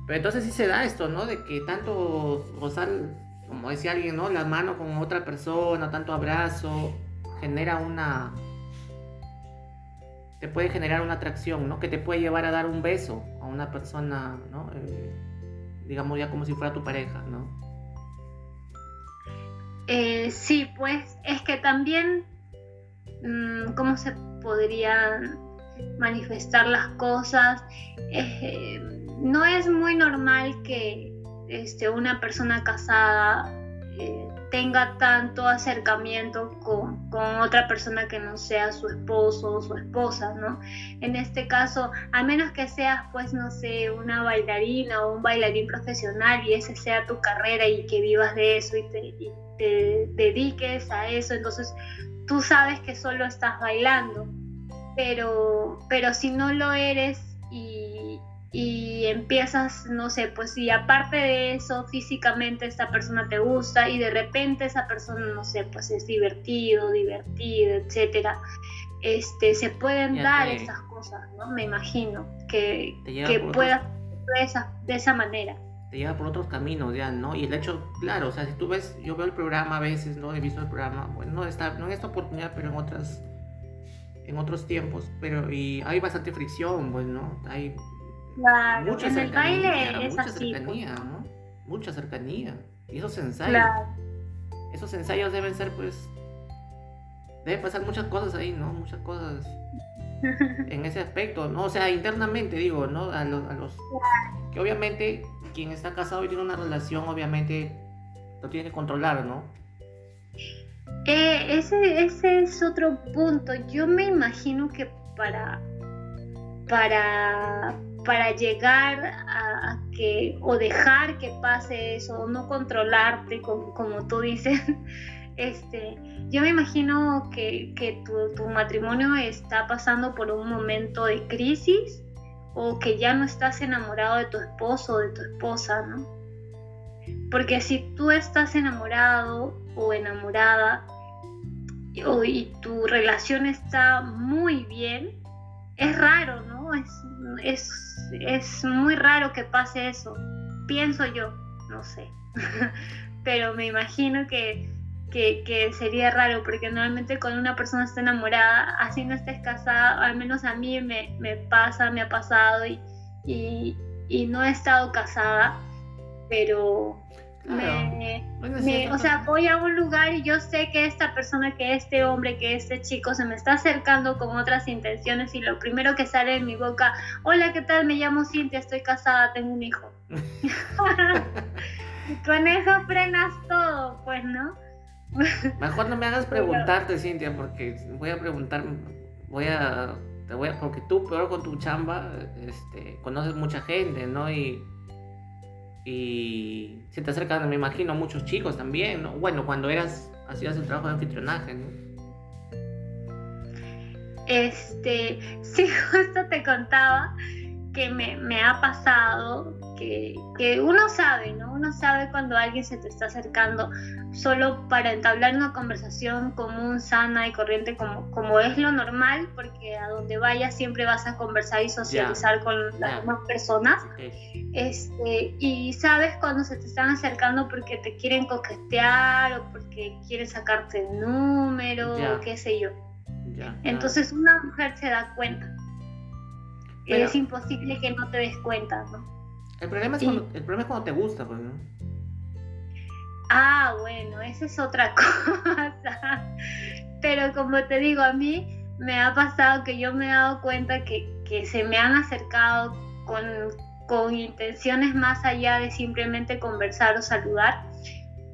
pero entonces sí se da esto, ¿no? De que tanto rozar, como decía alguien, ¿no? La mano con otra persona, tanto abrazo, genera una, te puede generar una atracción, ¿no? Que te puede llevar a dar un beso a una persona, ¿no? Eh, digamos ya como si fuera tu pareja, ¿no? sí, pues es que también, mm, ¿cómo se podría manifestar las cosas. Eh, no es muy normal que este, una persona casada eh, tenga tanto acercamiento con, con, otra persona que no sea su esposo o su esposa, ¿no? En este caso, a menos que seas, pues, no sé, una bailarina o un bailarín profesional y esa sea tu carrera y que vivas de eso y te, dediques a eso, entonces tú sabes que solo estás bailando pero, pero si no lo eres y, y empiezas, no sé, pues si aparte de eso físicamente esta persona te gusta y de repente esa persona, no sé, pues es divertido, divertido, etcétera, este, se pueden dar esas cosas, ¿no? Me imagino que, que puedas de esa, de esa manera te lleva por otros caminos ya, ¿no? Y el hecho, claro, o sea, si tú ves, yo veo el programa a veces, ¿no? He visto el programa, bueno, no, está, no en esta oportunidad, pero en otras en otros tiempos, pero y hay bastante fricción, pues, ¿no? Hay claro, mucha en el baile es mucha así, pues. cercanía, ¿no? Mucha cercanía. Y esos ensayos, esos ensayos deben ser, pues, deben pasar muchas cosas ahí, ¿no? Muchas cosas <laughs> en ese aspecto, ¿no? O sea, internamente digo, ¿no? A los, a los que obviamente quien está casado y tiene una relación, obviamente lo tiene que controlar, ¿no? Eh, ese, ese es otro punto. Yo me imagino que para, para, para llegar a, que o dejar que pase eso, o no controlarte, como, como tú dices, <laughs> este, yo me imagino que, que tu, tu, matrimonio está pasando por un momento de crisis o que ya no estás enamorado de tu esposo o de tu esposa, ¿no? Porque si tú estás enamorado o enamorada, y tu relación está muy bien, es raro, ¿no? Es, muy raro que pase eso, pienso yo, no sé, <laughs> pero me imagino que, que, sería raro, porque normalmente cuando una persona está enamorada, así no estés casada, al menos a mí me, me pasa, me ha pasado y, y, no he estado casada, pero me, o sea, voy a un lugar y yo sé que esta persona, que este hombre, que este chico se me está acercando con otras intenciones y lo primero que sale en mi boca, hola, ¿qué tal? Me llamo Cintia, estoy casada, tengo un hijo. <laughs> y con eso frenas todo, pues, ¿no? Mejor no me hagas <laughs> preguntarte, Cintia, porque voy a preguntar, voy a, te voy a, porque tú, peor con tu chamba, este, conoces mucha gente, ¿no? Y, y se te acercan, me imagino, muchos chicos también, ¿no? Bueno, cuando eras, hacías el trabajo de anfitrionaje, ¿no? Este, <laughs> sí, justo te contaba que me, me ha pasado que, que, uno sabe, ¿no? Uno sabe cuando alguien se te está acercando solo para entablar una conversación común, sana y corriente como, como es lo normal, porque a donde vayas siempre vas a conversar y socializar con las demás personas. Este, y sabes cuando se te están acercando porque te quieren coquetear o porque quieren sacarte el número o qué sé yo. Entonces una mujer se da cuenta. es imposible que no te des cuenta, ¿no? El problema es, cuando, el problema es cuando te gusta, pues, ¿no? Ah, bueno, esa es otra <laughs> cosa. Pero como te digo, a mí me ha pasado que yo me he dado cuenta que, que se me han acercado con, con intenciones más allá de simplemente conversar o saludar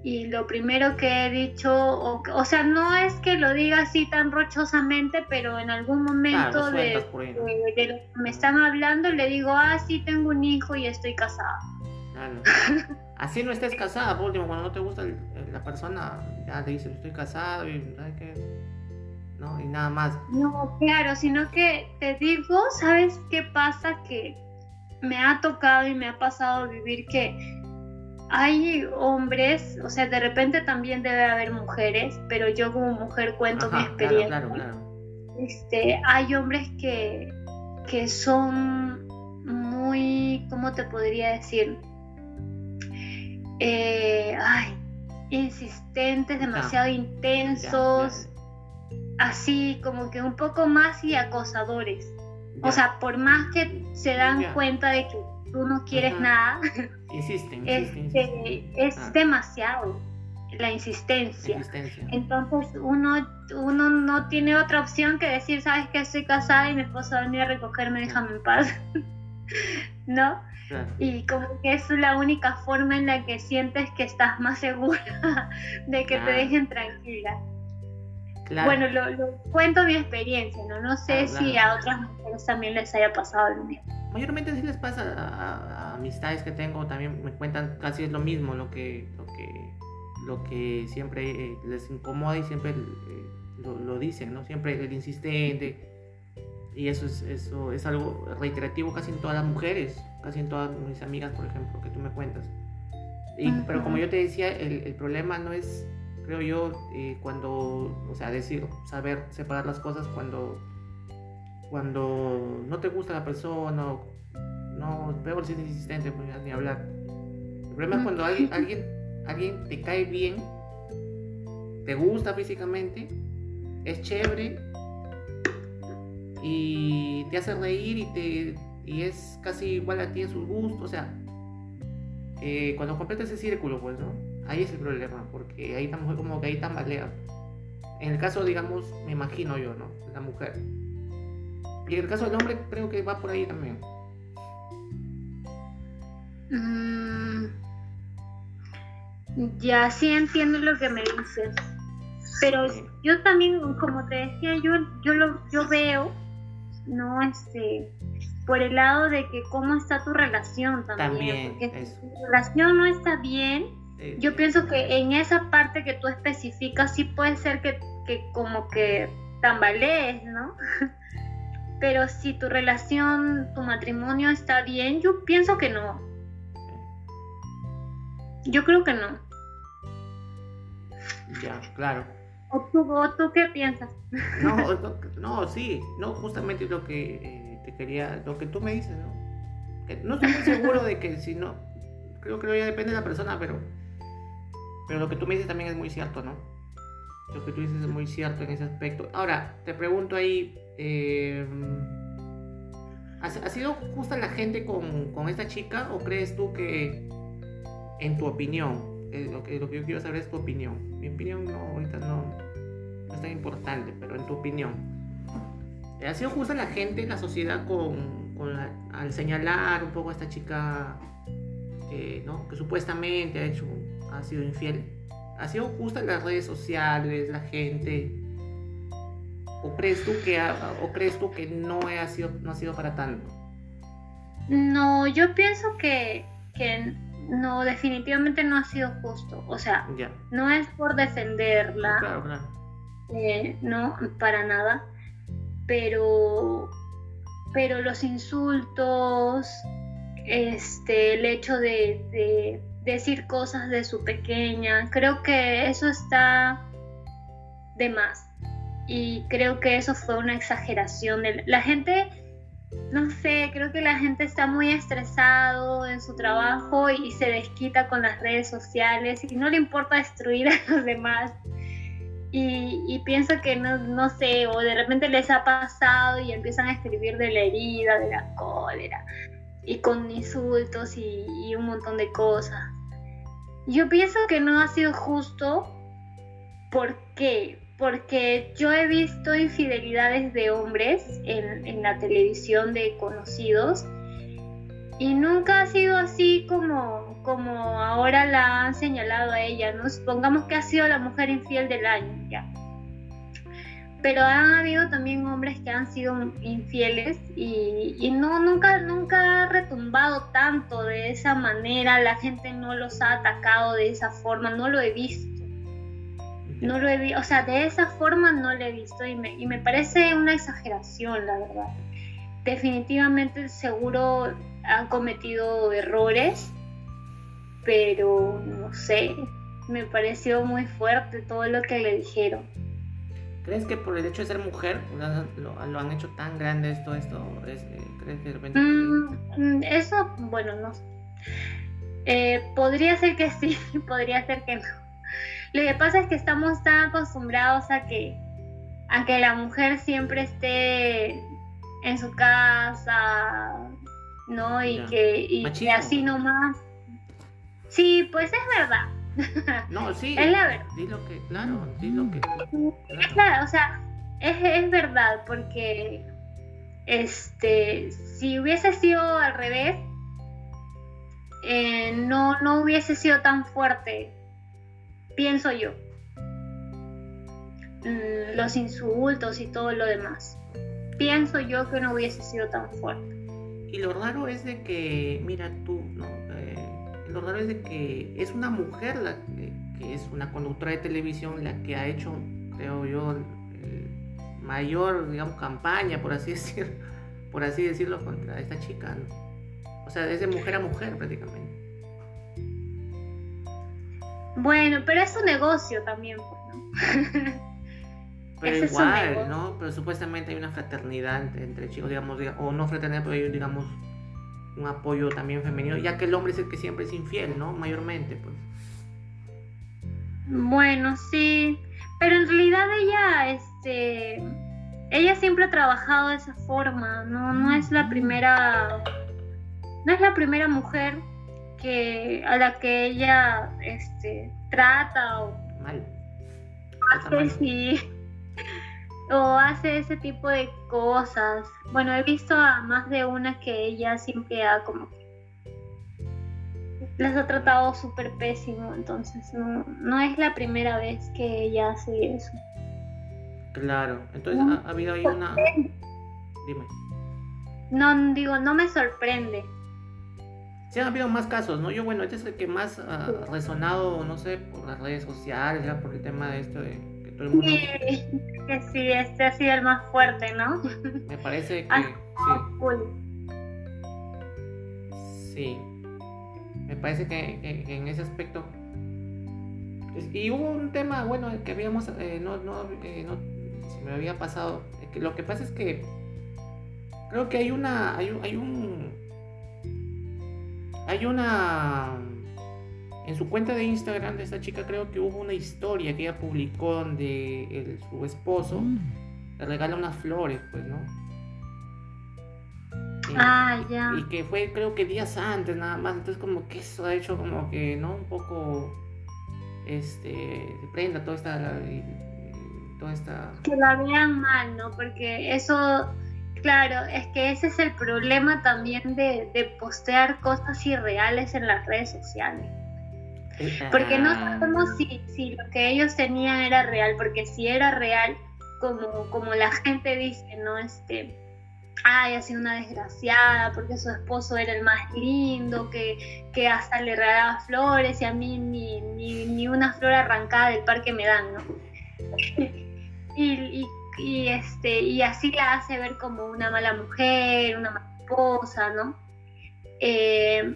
y lo primero que he dicho, o, o, sea, no es que lo diga así tan rochosamente, pero en algún momento de, lo que me están hablando le digo, ah, sí, tengo un hijo y estoy casada. así no estés casada, por último, cuando no te gusta la persona, ya le dices, estoy casado y, ¿no? y nada más. No, claro, sino que te digo, ¿sabes qué pasa? Que me ha tocado y me ha pasado vivir que hay hombres, o sea, de repente también debe haber mujeres, pero yo como mujer cuento mi experiencia. Claro, claro, Este, hay hombres que, que son muy, ¿cómo te podría decir? Eh, ay, insistentes, demasiado intensos, así como que un poco más y acosadores. O sea, por más que se dan cuenta de que tú no quieres nada, <laughs> insisten, este, es ah. demasiado la insistencia. Entonces uno, uno no tiene otra opción que decir, sabes que estoy casada y mi esposo va a venir a recogerme, déjame en paz. <laughs> ¿No? Y como que es la única forma en la que sientes que estás más segura <laughs> de que te dejen tranquila. Bueno, lo, cuento mi experiencia, ¿no? No sé si a otras mujeres también les haya pasado lo mismo mayormente sí les pasa a, amistades que tengo, también me cuentan casi es lo mismo, lo que, lo que, lo que siempre eh, les incomoda y siempre eh, lo, dicen, ¿no? Siempre el insistente. Y eso es, eso es algo reiterativo casi en todas las mujeres, casi en todas mis amigas, por ejemplo, que tú me cuentas. Y, Pero como yo te decía, el, el problema no es, creo yo, eh, cuando, o sea, decir, saber separar las cosas cuando cuando no te gusta la persona, no, peor si es insistente, pues ni hablar. El problema es cuando alguien, alguien, alguien te cae bien, te gusta físicamente, es chévere y te hace reír y, te, y es casi igual a ti en sus gustos, o sea, eh, cuando completa ese círculo, pues, ¿no? Ahí es el problema, porque ahí estamos como que ahí tambalea. En el caso, digamos, me imagino yo, ¿no? La mujer y el caso del hombre creo que va por ahí también. Mm, ya sí entiendo lo que me dices. Pero yo también, como te decía, yo, yo lo yo veo, no este por el lado de que cómo está tu relación también. porque si tu relación no está bien, yo pienso que en esa parte que tú especificas sí puede ser que, que como que tambalees, ¿no? <laughs> Pero si tu relación, tu matrimonio está bien, yo pienso que no. Yo creo que no. Ya, claro. ¿O tú, qué piensas? No, <laughs> no, sí, no, justamente lo que eh, te quería, lo que tú me dices, ¿no? no estoy muy seguro de que si no, creo que ya depende de la persona, pero, pero lo que tú me dices también es muy cierto, ¿no? lo que tú dices es muy cierto en ese aspecto. Ahora, te pregunto ahí, eh, ¿ha, sido justa la gente con, con, esta chica o crees tú que, en tu opinión, lo, que, lo que yo quiero saber es tu opinión? Mi opinión no, ahorita no, no es tan importante, pero en tu opinión, ¿ha sido justa la gente, la sociedad con, con al señalar un poco a esta chica eh, ¿no? que supuestamente ha hecho, ha sido infiel? ¿Ha sido justa las redes sociales, la gente? ¿O crees tú que, o crees tú que no, ha sido, no ha sido para tanto? No, yo pienso que, que no, definitivamente no ha sido justo. O sea, no es por defenderla. Claro, claro. Eh, no, para nada. Pero, pero los insultos, este, el hecho de decir cosas de su pequeña. Creo que eso está de más. Y creo que eso fue una exageración. La gente, no sé, creo que la gente está muy estresado en su trabajo y se desquita con las redes sociales y no le importa destruir <laughs> a los demás. Y, pienso que no, no sé, o de repente les ha pasado y empiezan a escribir de la herida, de la cólera, y con insultos y un montón de cosas. Yo pienso que no ha sido justo. ¿Por qué? Porque yo he visto infidelidades de hombres en, la televisión de conocidos y nunca ha sido así como, como ahora la han señalado a ella, ¿no? Supongamos que ha sido la mujer infiel del año, ya pero han habido también hombres que han sido infieles y, no nunca nunca ha retumbado tanto de esa manera la gente no los ha atacado de esa forma no lo he visto no lo he visto o sea de esa forma no lo he visto y me, y me parece una exageración la verdad definitivamente seguro han cometido errores pero no sé me pareció muy fuerte todo lo que le dijeron ¿Crees que por el hecho de ser mujer lo, han hecho tan grande esto? esto eh, ¿Crees que de repente.? Mm, mm, eso, bueno, no. Eh, podría ser que sí, <laughs> podría ser que no. Lo que pasa es que estamos tan acostumbrados a que, a que la mujer siempre esté en su casa, ¿no? Y, que, y que así nomás. Sí, pues es verdad. <laughs> No, sí. es la verdad. Di lo que, claro, di lo que. Claro, o sea, es, es, verdad, porque este, si hubiese sido al revés, eh, no, no hubiese sido tan fuerte, pienso yo. Mm, los insultos y todo lo demás. Pienso yo que no hubiese sido tan fuerte. Y lo raro es de que, mira tú, ¿no? lo raro es de que es una mujer que, es una conductora de televisión la que ha hecho, creo yo, mayor, digamos, campaña, por así <laughs> decirlo, por así decirlo, contra esta chica, O sea, desde mujer a mujer prácticamente. Bueno, pero es un negocio también, pues, ¿no? <laughs> Pero igual, ¿no? Pero supuestamente hay una fraternidad entre chicos, digamos, o no fraternidad, pero hay, digamos, un apoyo también femenino, ya que el hombre es el que siempre es infiel, ¿no? Mayormente, pues. Bueno, sí, pero en realidad ella, este, ella siempre ha trabajado de esa forma, no, no es la primera, no es la primera mujer que a la que ella, este, trata o mal. sí o hace ese tipo de cosas. Bueno, he visto a más de una que ella siempre ha como las ha tratado súper pésimo, entonces no, no es la primera vez que ella hace eso. Claro, entonces ha, habido ahí una... Dime. No, digo, no me sorprende. Sí, ha habido más casos, ¿no? Yo, bueno, este es el que más ha resonado, no sé, por las redes sociales, ya por el tema de esto de Sí, que sí, este ha sido el más fuerte, ¿no? Me parece que ah, sí. Sí. Me parece que, en ese aspecto. Y hubo un tema, bueno, que habíamos. Eh, no, no, eh, no, se me había pasado. Que lo que pasa es que. Creo que hay una. Hay, hay un. Hay una en su cuenta de Instagram de esta chica creo que hubo una historia que ella publicó donde su esposo le regala unas flores, pues, ¿no? ah, ya. Y que fue creo que días antes nada más, entonces como que eso ha hecho como que, ¿no? Un poco, este, se prenda toda esta, toda esta... Que la vean mal, ¿no? Porque eso Claro, es que ese es el problema también de, de, postear cosas irreales en las redes sociales. Porque no sabemos si, si lo que ellos tenían era real, porque si era real, como, como la gente dice, ¿no? Este, ay, ha sido una desgraciada, porque su esposo era el más lindo, que, que hasta le regalaba flores y a mí ni, ni, ni, una flor arrancada del parque me dan, ¿no? <laughs> y, y, este, y así la hace ver como una mala mujer, una mala esposa, ¿no? Eh,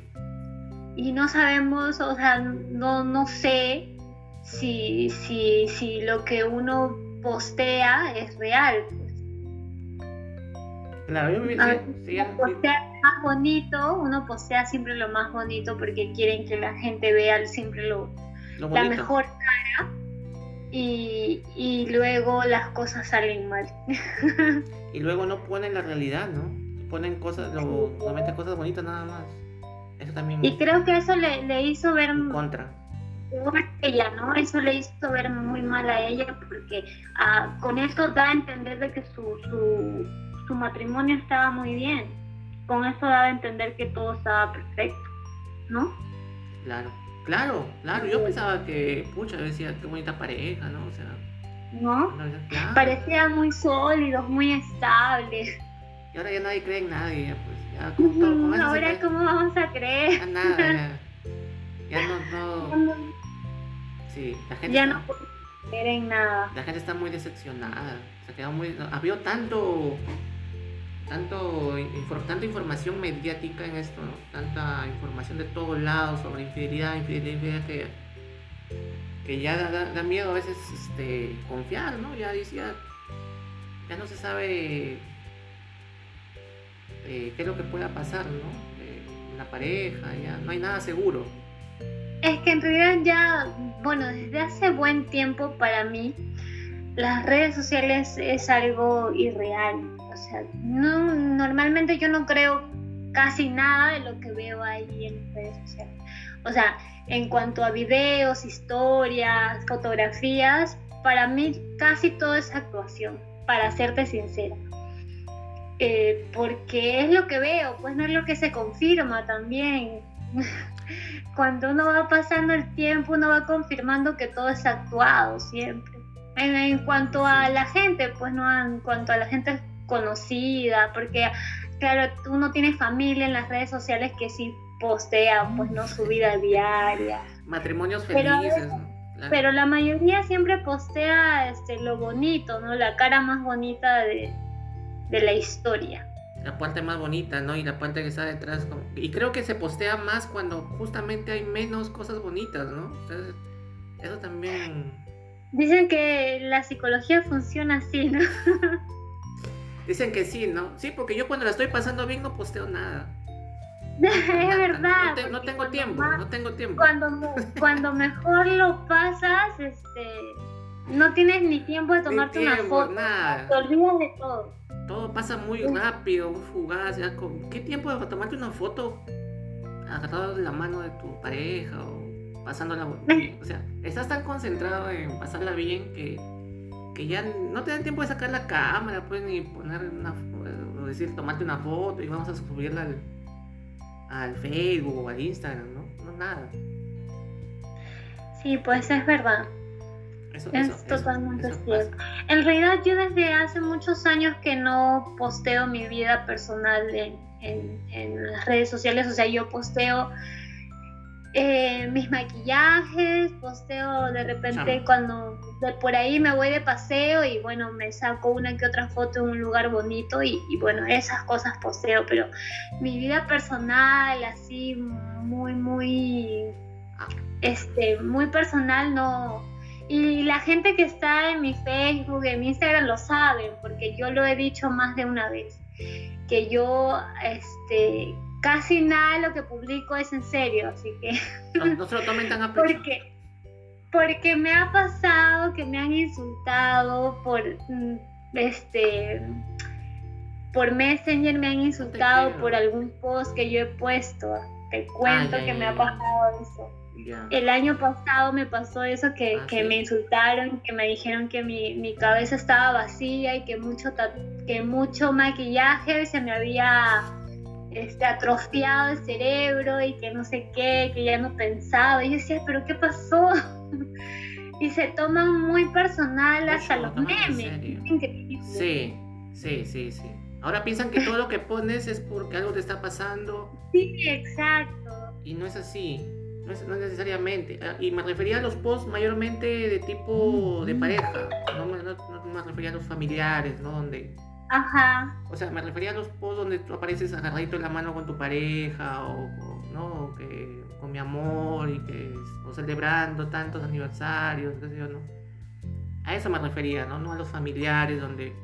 y no sabemos, o sea, no, no sé si, si, si lo que uno postea es real. Claro, yo me más bonito, uno postea siempre lo más bonito porque quieren que la gente vea siempre lo, la mejor cara y, y, luego las cosas salen mal. <laughs> y luego no ponen la realidad, ¿no? Ponen cosas, lo, solamente cosas bonitas nada más. Y creo que eso le, hizo ver... contra. ella, ¿no? Eso le hizo ver muy mal a ella porque ah, con eso da a entender de que su, su, matrimonio estaba muy bien. Con eso da a entender que todo estaba perfecto, ¿no? Claro, claro, claro. Yo pensaba que, pucha, decía, qué bonita pareja, ¿no? O sea... ¿No? Parecían muy sólidos, muy estables. Y ahora ya nadie cree en nadie, pues. Ahora, ¿cómo vamos a creer? Ya nada, ya, <laughs> no, no. Sí, la gente. Ya no puede creer en nada. La gente está muy decepcionada. Se quedó muy. Había tanto. Tanto, tanta información mediática en esto, ¿no? Tanta información de todos lados sobre infidelidad, infidelidad, que, que ya da, miedo a veces este, confiar, ¿no? Ya decía, ya no se sabe eh, qué es lo que pueda pasar, ¿no? Eh, la pareja, ya no hay nada seguro. Es que en realidad ya, bueno, desde hace buen tiempo para mí, las redes sociales es algo irreal. O sea, no, normalmente yo no creo casi nada de lo que veo ahí en redes sociales. O sea, en cuanto a videos, historias, fotografías, para mí casi todo es actuación, para serte sincera. Eh, porque es lo que veo, pues no es lo que se confirma también. <laughs> Cuando uno va pasando el tiempo, uno va confirmando que todo es actuado siempre. En, cuanto a la gente, pues no, en cuanto a la gente conocida, porque claro, uno tiene familia en las redes sociales que sí postean, pues no su vida diaria. Matrimonios felices. Pero, la mayoría siempre postea este, lo bonito, ¿no? La cara más bonita de, de la historia. La parte más bonita, ¿no? Y la parte que está detrás. Y creo que se postea más cuando justamente hay menos cosas bonitas, ¿no? eso también... Dicen que la psicología funciona así, ¿no? <laughs> Dicen que sí, ¿no? Sí, porque yo cuando la estoy pasando bien no posteo nada. <laughs> es verdad. No, tengo tiempo, no tengo tiempo. Cuando, cuando mejor lo pasas, este, no tienes ni tiempo de tomarte una foto. Nada. Te olvidas de todo todo pasa muy rápido, fugaz. ¿Qué tiempo de tomarte una foto agarrado de la mano de tu pareja o pasándola O sea, estás tan concentrado en pasarla bien que, que ya no te da tiempo de sacar la cámara, pues ni poner una o decir, tomarte una foto y vamos a subirla al, al Facebook o al Instagram, ¿no? No, nada. Sí, pues es verdad es totalmente cierto. En realidad yo desde hace muchos años que no posteo mi vida personal en, las redes sociales, o sea, yo posteo eh, mis maquillajes, posteo de repente cuando por ahí me voy de paseo y bueno, me saco una que otra foto en un lugar bonito y, y bueno, esas cosas posteo, pero mi vida personal así muy, muy, este, muy personal no. Y la gente que está en mi Facebook, en mi Instagram lo sabe, porque yo lo he dicho más de una vez, que yo este, casi nada de lo que publico es en serio, así que... No, se lo tomen tan a pecho. Porque, porque me ha pasado que me han insultado por, mm, este, por Messenger, me han insultado por algún post que yo he puesto. Te cuento que me ha pasado eso. El año pasado me pasó eso que, ah, que me insultaron, que me dijeron que mi, mi, cabeza estaba vacía y que mucho, que mucho maquillaje se me había este, atrofiado el cerebro y que no sé qué, que ya no pensaba. Y yo decía, ¿pero qué pasó? <laughs> y se toman muy personal hasta los memes. Sí, sí, sí, sí. Ahora piensan que todo lo que pones es porque algo te está pasando. Sí, exacto. Y no es así. No, es, necesariamente. Ah, y me refería a los posts mayormente de tipo de pareja. No, me refería a los familiares, ¿no? Donde Ajá. O sea, me refería a los posts donde tú apareces agarradito en la mano con tu pareja o, ¿no? Que, con mi amor y que o celebrando tantos aniversarios, qué sé yo, ¿no? A eso me refería, ¿no? No a los familiares donde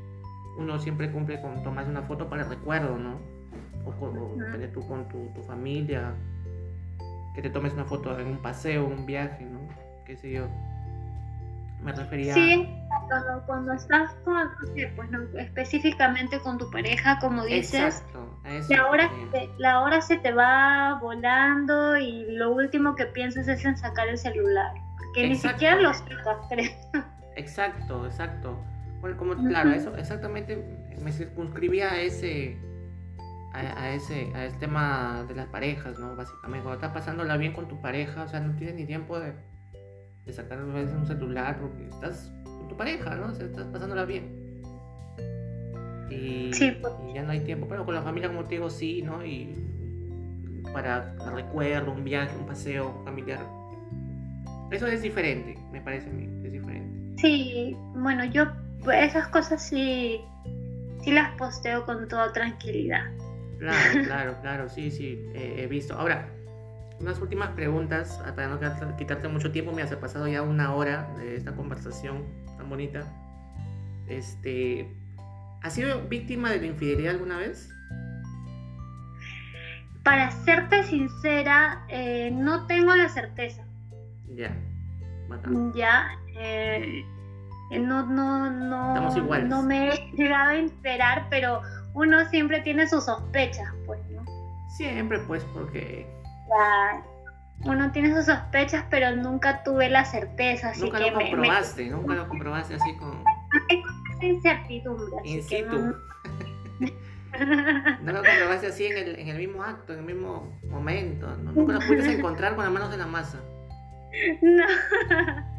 uno siempre cumple con tomarse una foto para el recuerdo, ¿no? O, con, tú con tu, tu, familia, que te tomes una foto en un paseo, un viaje, ¿no? Qué sé yo me refería. Sí, cuando, cuando estás con, pues no, específicamente con tu pareja, como dices, la, hora se, la hora se te va volando y lo último que piensas es en sacar el celular, que ni siquiera los sacas, <laughs> creo. Exacto, exacto. Bueno, como, claro, eso exactamente me circunscribía a ese, a, ese, a ese tema de las parejas, ¿no? Básicamente, cuando estás pasándola bien con tu pareja, o sea, no tienes ni tiempo de de sacar a veces un celular porque estás con tu pareja, ¿no? O sea, estás pasándola bien. Y, pues. y, ya no hay tiempo, pero con la familia, como te digo, sí, ¿no? Y para recuerdo, un viaje, un paseo familiar. Eso es diferente, me parece a mí, es diferente. Sí, bueno, yo esas cosas sí, sí las posteo con toda tranquilidad. Claro, <laughs> claro, claro, sí, sí, he visto. Ahora, unas últimas preguntas, para no quitarte mucho tiempo, me hace pasado ya una hora de esta conversación tan bonita. Este, ¿Has sido víctima de la infidelidad alguna vez? Para serte sincera, eh, no tengo la certeza. Ya, Ya, eh, no, no, no, no me he llegado a enterar, pero uno siempre tiene sus sospechas, pues, ¿no? Siempre, pues, porque uno tiene sus sospechas, pero nunca tuve la certeza. Así nunca que lo comprobaste, <laughs> nunca lo comprobaste así con. incertidumbre. In situ. No. lo comprobaste así en el, en el mismo acto, en el mismo momento. Nunca lo pudiste <laughs> encontrar con las manos en la masa. No. <laughs>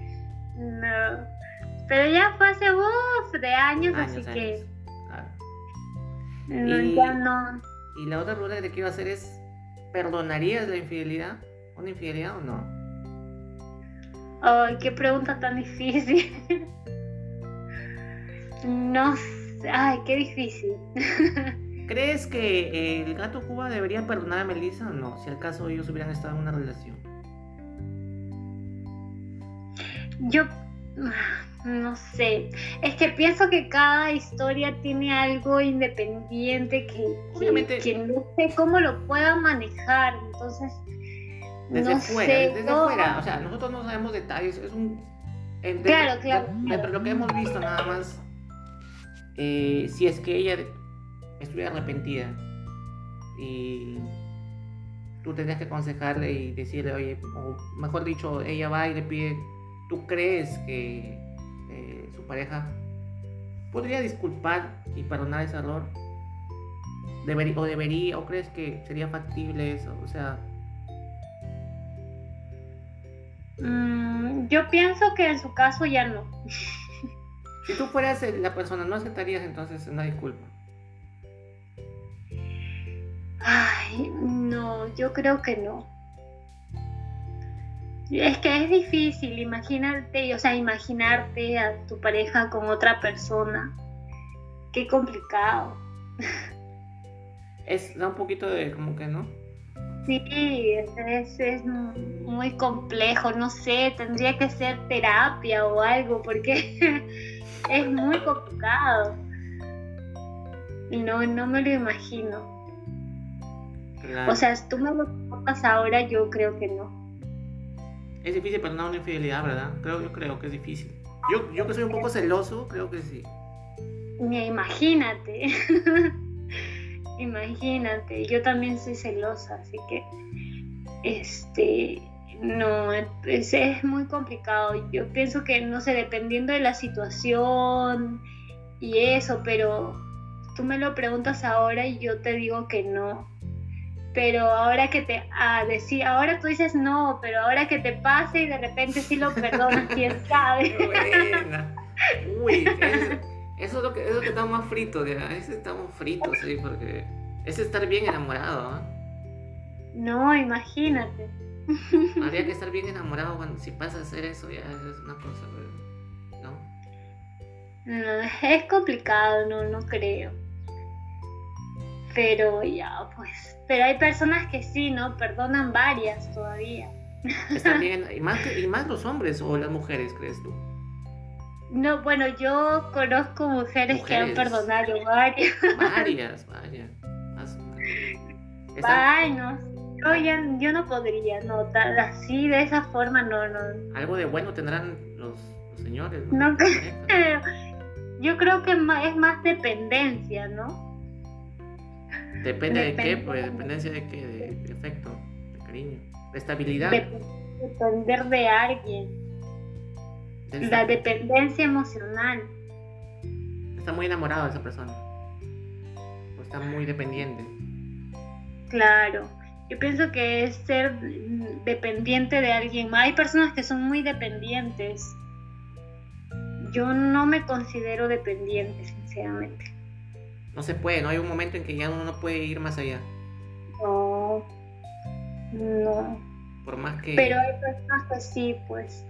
No. Pero ya fue hace uf, de años, así que. No, y, ya no. Y la otra pregunta que te quiero hacer es ¿Perdonarías la infidelidad? ¿Una infidelidad o no? Ay, qué pregunta tan difícil. no sé. Ay, qué difícil. ¿Crees que el gato Cuba debería perdonar a Melissa o no? Si al caso ellos hubieran estado en una relación. Yo no sé, es que pienso que cada historia tiene algo independiente que, que, no sé cómo lo pueda manejar, entonces... Desde fuera, desde fuera, o sea, nosotros no sabemos detalles, es un... claro, claro. De lo que hemos visto nada más, eh, si es que ella estuviera arrepentida. Y tú tendrías que aconsejarle y decirle, oye, o mejor dicho, ella va y le pide, ¿tú crees que pareja podría disculpar y perdonar ese error? ¿O debería, o crees que sería factible eso? O sea... Mm, yo pienso que en su caso ya no. si tú fueras la persona, ¿no aceptarías entonces una disculpa? Ay, no, yo creo que no. Es que es difícil, imagínate, o sea, imaginarte a tu pareja con otra persona. Qué complicado. Es, da un poquito de como que, ¿no? Sí, es, es, muy complejo, no sé, tendría que ser terapia o algo, porque <laughs> es muy complicado. No, no me lo imagino. O sea, si tú me lo preguntas ahora, yo creo que no. Es difícil perdonar una infidelidad, ¿verdad? Creo, yo creo que es difícil. Yo, yo que soy un poco celoso, creo que sí. Imagínate. <laughs> Imagínate. Yo también soy celosa, así que este no, es, es, muy complicado. Yo pienso que, no sé, dependiendo de la situación y eso, pero tú me lo preguntas ahora y yo te digo que no. Pero ahora que te, ah, decir, ahora tú dices no, pero ahora que te pase y de repente sí lo perdonas, <laughs> quién sabe. Uy, eso, es lo que, es lo que estamos más fritos, a veces estamos fritos, sí, porque es estar bien enamorado. ¿ah? No, imagínate. Habría que <laughs> estar bien enamorado cuando si pasa a hacer eso, ya es una cosa, pero, ¿no? No, es complicado, no, no creo. Pero ya, pues. Pero hay personas que sí, ¿no? Perdonan varias todavía. <laughs> Están bien, <laughs> y más, y más los hombres o las mujeres, ¿crees tú? No, bueno, yo conozco mujeres, que han perdonado varias. <laughs> Varias, varias. Ay, no yo, no podría, no, así, de esa forma, no, no. Algo de bueno tendrán los, señores. No, creo. Yo creo que es más dependencia, ¿no? Depende de qué, pues, dependencia de qué, de, afecto, de cariño, de estabilidad. depender de alguien. La dependencia emocional. Está muy enamorado de esa persona. O está muy dependiente. Claro. Yo pienso que es ser dependiente de alguien Hay personas que son muy dependientes. Yo no me considero dependiente, sinceramente. No se puede, no hay un momento en que ya uno no puede ir más allá. No, no. Por más que... Pero hay personas que sí, pues.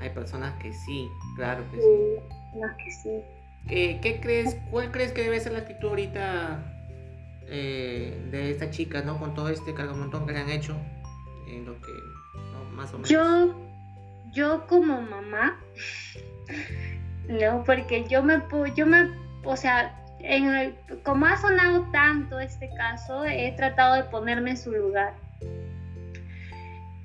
Hay personas que sí, claro que sí. sí. Personas que sí. Eh, ¿Qué crees, cuál crees que debe ser la actitud ahorita eh, de esta chica, ¿no? Con todo este cargamontón que le han hecho, en lo que, Más o menos. Yo, yo como mamá, <laughs> no, porque yo me, yo me, o sea, en como ha sonado tanto este caso, he tratado de ponerme en su lugar.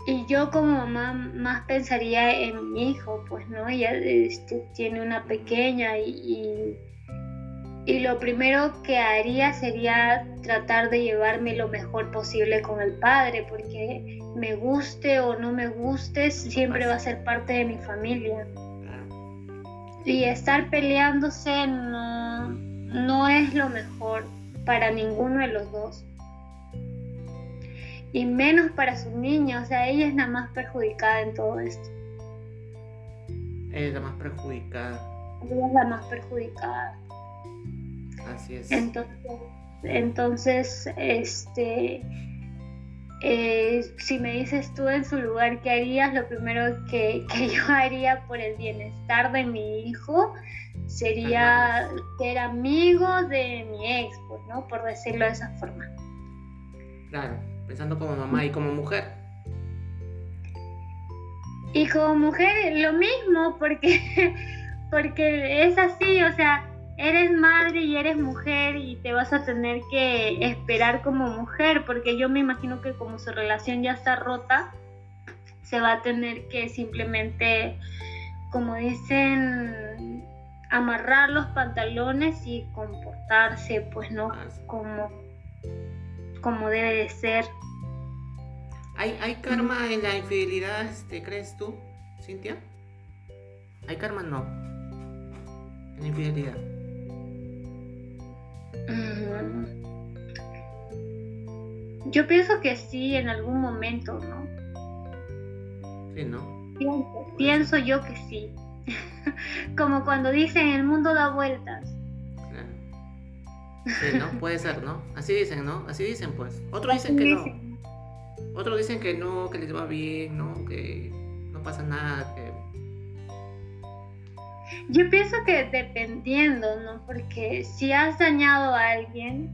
Y yo como mamá más pensaría en mi hijo, pues, ¿no? Ella este, tiene una pequeña y y lo primero que haría sería tratar de llevarme lo mejor posible con el padre, porque me guste o no me guste, siempre va a ser parte de mi familia. Y estar peleándose no, no es lo mejor para ninguno de los dos. Y menos para su niña, o sea, ella es la más perjudicada en todo esto. Ella es la más perjudicada. Ella es la más perjudicada. Así es. Entonces, entonces este, eh, si me dices tú en su lugar qué harías, lo primero que, yo haría por el bienestar de mi hijo sería ser amigo de mi ex, pues, ¿no? Por decirlo de esa forma. Claro, pensando como mamá y como mujer. Y como mujer lo mismo, porque, <laughs> porque es así, o sea, eres madre y eres mujer y te vas a tener que esperar como mujer, porque yo me imagino que como su relación ya está rota, se va a tener que simplemente, como dicen, amarrar los pantalones y comportarse, pues no como, como debe de ser. ¿Hay, ¿Hay karma en la infidelidad, este, crees tú, Cintia? ¿Hay karma? No. En la infidelidad. Yo pienso que sí, en algún momento, ¿no? Sí, ¿no? Pienso, yo que sí. <laughs> Como cuando dicen el mundo da vueltas. Sí, ¿no? Puede ser, ¿no? Así dicen, ¿no? Así dicen, pues. Otros dicen que no. Otros dicen que no, que les va bien, ¿no? Que no pasa nada, que yo pienso que dependiendo, ¿no? Porque si has dañado a alguien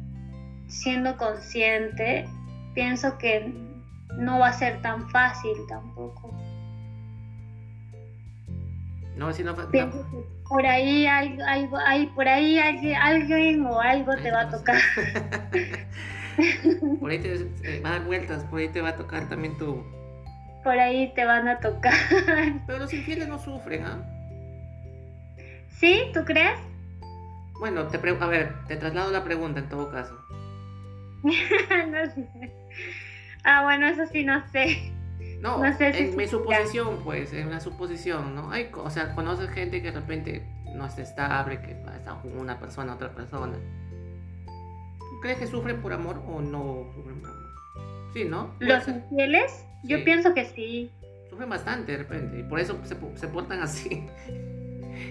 siendo consciente, pienso que no va a ser tan fácil tampoco. No, si no, por ahí hay, hay, por ahí alguien, alguien o algo te va a tocar. por ahí te eh, va a dar vueltas, por ahí te va a tocar también tu... Por ahí te van a tocar. Pero los infieles no sufren, ¿ah? ¿Sí? ¿Tú crees? Bueno, te a ver, te traslado la pregunta en todo caso. <laughs> no sé. Ah, bueno, eso sí no sé. No, en mi suposición, pues, es una suposición, ¿no? Hay, o sea, conoces gente que de repente no es estable, que está con una persona, otra persona. ¿Crees que sufren por amor o no sufren por amor? Sí, ¿no? ¿Los infieles? Yo pienso que sí. Sufren bastante de repente y por eso se, se portan así.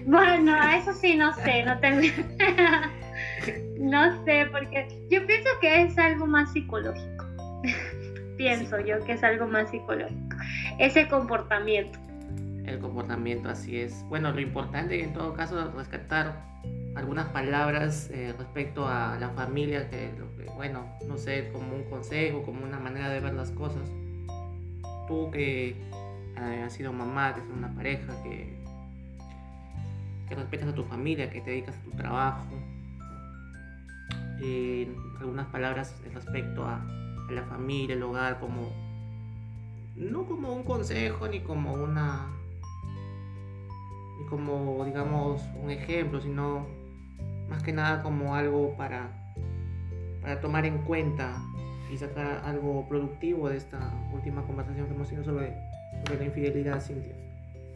Bueno, <laughs> eso sí no sé, no tengo... <laughs> no sé, porque yo pienso que es algo más psicológico. <laughs> pienso yo que es algo más psicológico. Ese comportamiento. El comportamiento, así es. Bueno, lo importante en todo caso es rescatar algunas palabras eh, respecto a la familia, que, bueno, no sé, como un consejo, como una manera de ver las cosas. Tú que eh, has sido mamá, que es una pareja, que, que respetas a tu familia, que te dedicas a tu trabajo. Eh, algunas palabras respecto a, a la familia, el hogar, como no como un consejo ni como una ni como digamos un ejemplo, sino más que nada como algo para, para tomar en cuenta y sacar algo productivo de esta última conversación que hemos tenido sobre, sobre la infidelidad, Cintia.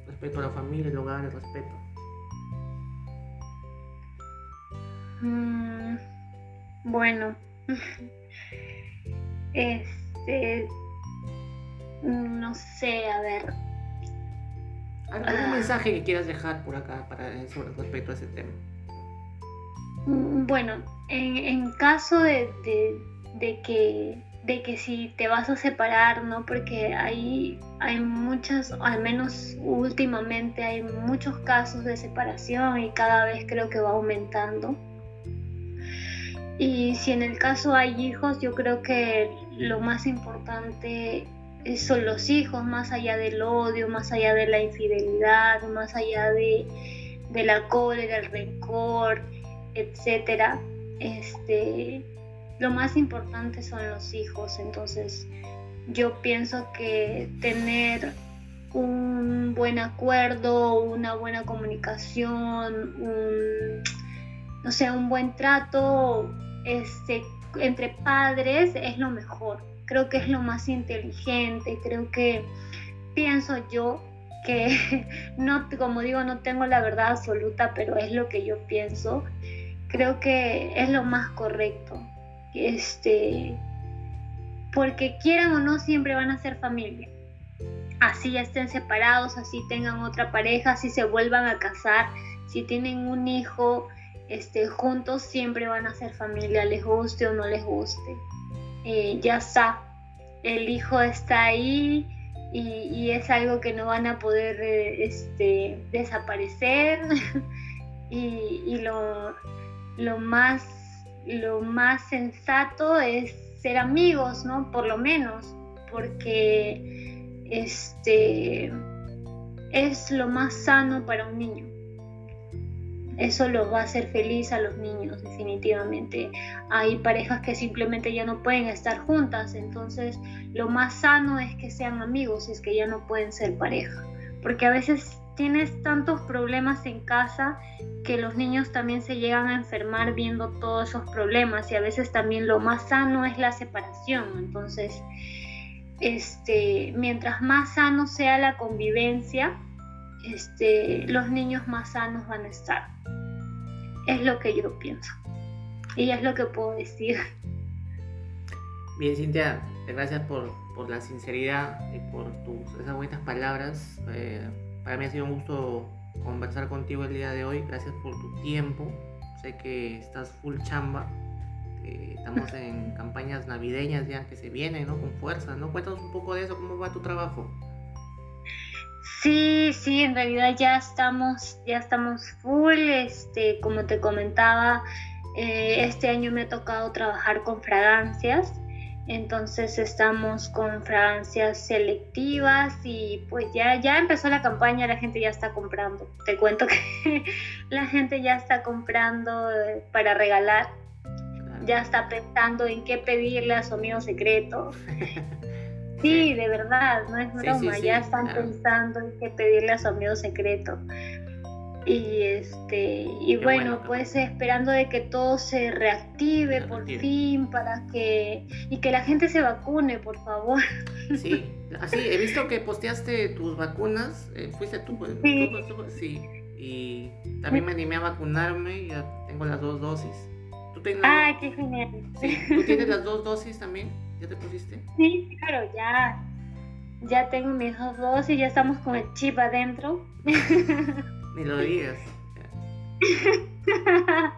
Respecto a la familia, el hogar, el respeto. Mm, bueno, <laughs> este, no sé, a ver. ¿Algún ah. mensaje que quieras dejar por acá para, sobre respecto a ese tema? Mm, bueno, en, caso de, que, de que si te vas a separar, ¿no? Porque hay, hay muchas, al menos últimamente hay muchos casos de separación y cada vez creo que va aumentando. Y si en el caso hay hijos, yo creo que lo más importante son los hijos, más allá del odio, más allá de la infidelidad, más allá de, de la cólera, el rencor, etcétera, este, lo más importante son los hijos. Entonces, yo pienso que tener un buen acuerdo, una buena comunicación, un, no sé, un buen trato este, entre padres es lo mejor. Creo que es lo más inteligente. Creo que pienso yo que <laughs> no, como digo, no tengo la verdad absoluta, pero es lo que yo pienso creo que es lo más correcto. Este, porque quieran o no, siempre van a ser familia. Así estén separados, así tengan otra pareja, así se vuelvan a casar, si tienen un hijo este, juntos, siempre van a ser familia, les guste o no les guste. Eh, ya está, el hijo está ahí y, es algo que no van a poder eh, este, desaparecer. <laughs> y, lo más, lo más sensato es ser amigos, ¿no? Por lo menos, porque este es lo más sano para un niño. Eso lo va a hacer feliz a los niños, definitivamente. Hay parejas que simplemente ya no pueden estar juntas, entonces lo más sano es que sean amigos, es que ya no pueden ser pareja. Porque a veces tienes tantos problemas en casa que los niños también se llegan a enfermar viendo todos esos problemas y a veces también lo más sano es la separación. Entonces, este, mientras más sano sea la convivencia, este, los niños más sanos van a estar. Es lo que yo pienso. Y es lo que puedo decir. Bien, Cintia, gracias por, la sinceridad y por tus, esas buenas palabras. Eh, para mí ha sido un gusto conversar contigo el día de hoy. Gracias por tu tiempo. Sé que estás full chamba. estamos en <laughs> campañas navideñas ya que se vienen, ¿no? Con fuerza, ¿no? Cuéntanos un poco de eso, ¿cómo va tu trabajo? Sí, sí, en realidad ya estamos, ya estamos full, este, como te comentaba, eh, este año me ha tocado trabajar con fragancias entonces estamos con fragancias selectivas y pues ya, ya empezó la campaña, la gente ya está comprando. Te cuento que <laughs> la gente ya está comprando eh, para regalar. ya está pensando en qué pedirle a su amigo secreto. <laughs> Sí, de verdad, no es broma, ya están pensando en qué pedirle a su amigo secreto. Y este y bueno, pues esperando de que todo se reactive por fin para que y que la gente se vacune, por favor. Sí, así he visto que posteaste tus vacunas, eh, fuiste tú, pues, sí. sí. Y también me animé a vacunarme, ya tengo las dos dosis. ¿Tú tienes Ah, qué genial. ¿Tú tienes <laughs> las dos dosis también? ¿Ya te pusiste? Sí, claro, ya. Ya tengo mis dos dosis, ya estamos con el chip adentro. Ni lo digas. <laughs>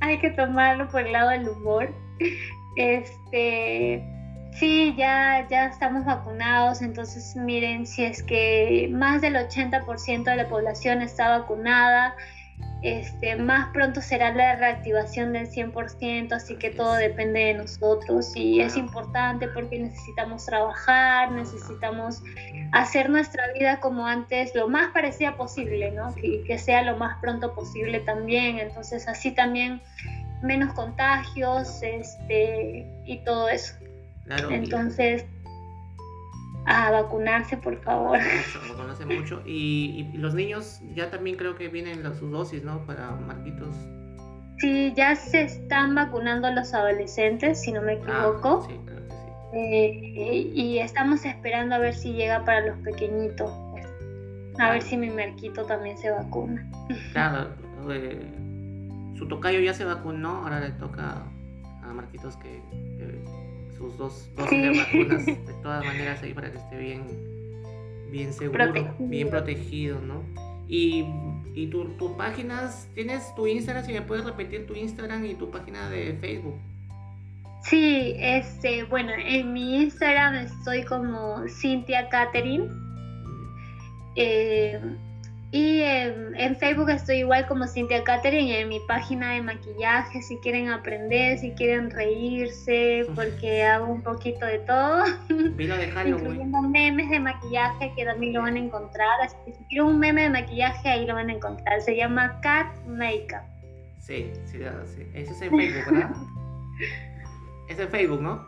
Hay que tomarlo por el lado del humor. Este, sí, ya, ya estamos vacunados, entonces miren, si es que más del 80% de la población está vacunada, este, más pronto será la reactivación del 100%, así que todo depende de nosotros y es importante porque necesitamos trabajar, necesitamos hacer nuestra vida como antes, lo más parecida posible, ¿no? Que, que sea lo más pronto posible también, entonces así también menos contagios este, y todo eso. entonces a vacunarse, por favor. Vacunarse mucho. Y, y, los niños ya también creo que vienen las, sus dosis, ¿no? Para Marquitos. Sí, ya se están vacunando los adolescentes, si no me ah, equivoco. sí, claro que sí. Eh, y estamos esperando a ver si llega para los pequeñitos. A ver si mi Marquito también se vacuna. Claro, eh, su tocayo ya se vacunó, ahora le toca a Marquitos que sus dos dosis de vacunas <laughs> de todas maneras ahí para que esté bien, bien seguro, bien protegido, ¿no? Y, y tus tu páginas, ¿tienes tu Instagram? Si me puedes repetir tu Instagram y tu página de Facebook. Sí, este, bueno, en mi Instagram estoy como Cynthia Catherine. Eh, y en, Facebook estoy igual como Cintia Catherine, en mi página de maquillaje, si quieren aprender, si quieren reírse, porque hago un poquito de todo. <laughs> Incluyendo memes de maquillaje que también lo van a encontrar. Así que si quieren un meme de maquillaje, ahí lo van a encontrar. Se llama Cat Makeup. Sí, sí, sí. Ese es en Facebook, ¿verdad? <laughs> es en Facebook, ¿no?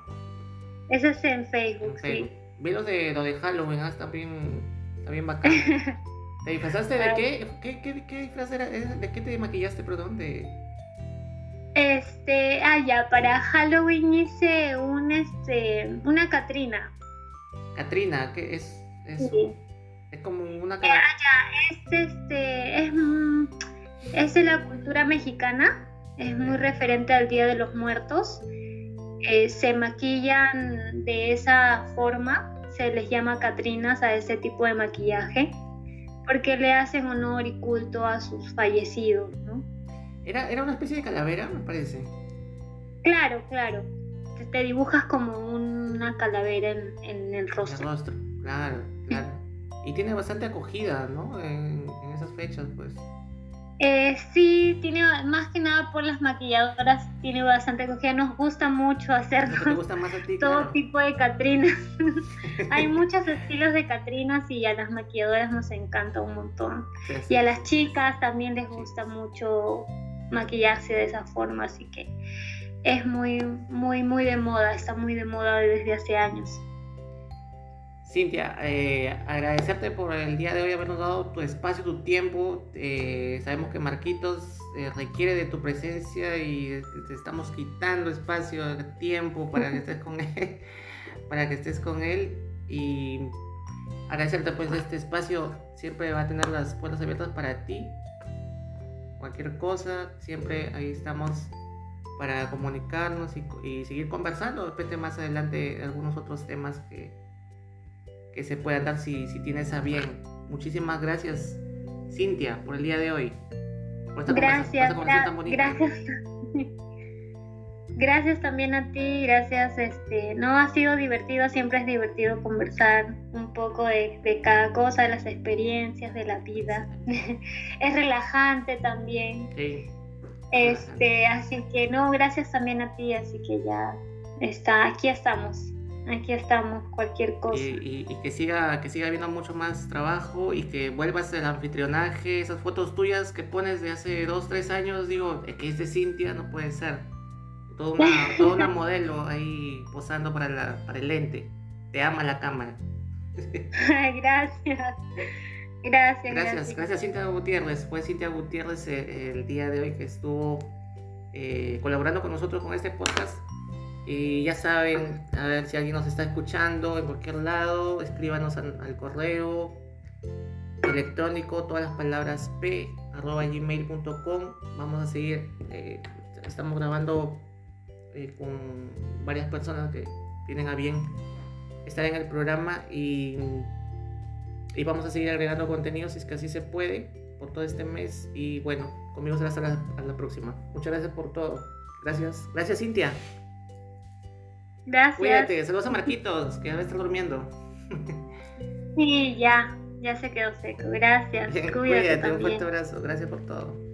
Ese es en Facebook, sí. Vi lo de, lo de Halloween, ¿ah? está bien, está bien bacán. <laughs> ¿Te disfrazaste de qué? ¿Qué, qué, qué disfraz era? ¿De qué te maquillaste, perdón? De... Este, ah, ya, para Halloween hice un, este, una Catrina. Catrina, ¿qué es eso? Es como una... Ah, ya, es, este, es, mm, es de la cultura mexicana, es muy referente al Día de los Muertos. Eh, se maquillan de esa forma, se les llama Catrinas a ese tipo de maquillaje porque le hacen honor y culto a sus fallecidos, ¿no? Era, era una especie de calavera, me parece. Claro, claro. Te, dibujas como una calavera en, el rostro. En el rostro, claro, claro. Y tiene bastante acogida, ¿no? En, en esas fechas, pues. Eh, sí, tiene más que nada por las maquilladoras, tiene bastante cogida. Nos gusta mucho hacer todo tipo de Catrinas. <laughs> Hay muchos estilos de Catrinas y a las maquilladoras nos encanta un montón. Y a las chicas también les gusta mucho maquillarse de esa forma, así que es muy, muy, muy de moda, está muy de moda desde hace años. Cintia, eh, agradecerte por el día de hoy habernos dado tu espacio, tu tiempo. Eh, sabemos que Marquitos eh, requiere de tu presencia y te estamos quitando espacio, tiempo para que estés con él, <laughs> para que estés con él y agradecerte pues este espacio siempre va a tener las puertas abiertas para ti. Cualquier cosa, siempre ahí estamos para comunicarnos y, y seguir conversando. De repente más adelante algunos otros temas que que se pueda dar si, si tienes a bien. Muchísimas gracias, Cintia, por el día de hoy. Por esta gracias, tan bonita. gracias. Gracias también a ti, gracias. Este, no ha sido divertido, siempre es divertido conversar un poco de, de cada cosa, de las experiencias, de la vida. <laughs> es relajante también. Sí. Este, así que no, gracias también a ti, así que ya está, aquí estamos aquí estamos, cualquier cosa. Y, que siga que siga habiendo mucho más trabajo y que vuelvas al anfitrionaje, esas fotos tuyas que pones de hace dos, tres años, digo, que es de Cintia, no puede ser. Toda una, toda una <laughs> modelo ahí posando para, la, para el lente. Te ama la cámara. gracias. Gracias, gracias. Gracias, Cintia Gutiérrez. Fue Cintia Gutiérrez eh, el, día de hoy que estuvo eh, colaborando con nosotros con este podcast. Y ya saben, a ver si alguien nos está escuchando en cualquier lado, escríbanos al, correo electrónico, todas las palabras p arroba gmail.com. Vamos a seguir, eh, estamos grabando con varias personas que tienen a bien estar en el programa y y vamos a seguir agregando contenido si es que así se puede por todo este mes. Y bueno, conmigo será hasta la, la próxima. Muchas gracias por todo. Gracias. Gracias, Cintia. Gracias. Cuídate. Saludos a Marquitos, que debe estar durmiendo. Sí, ya. Ya se quedó seco. Gracias. <laughs> Cuídate, un fuerte abrazo. Gracias por todo.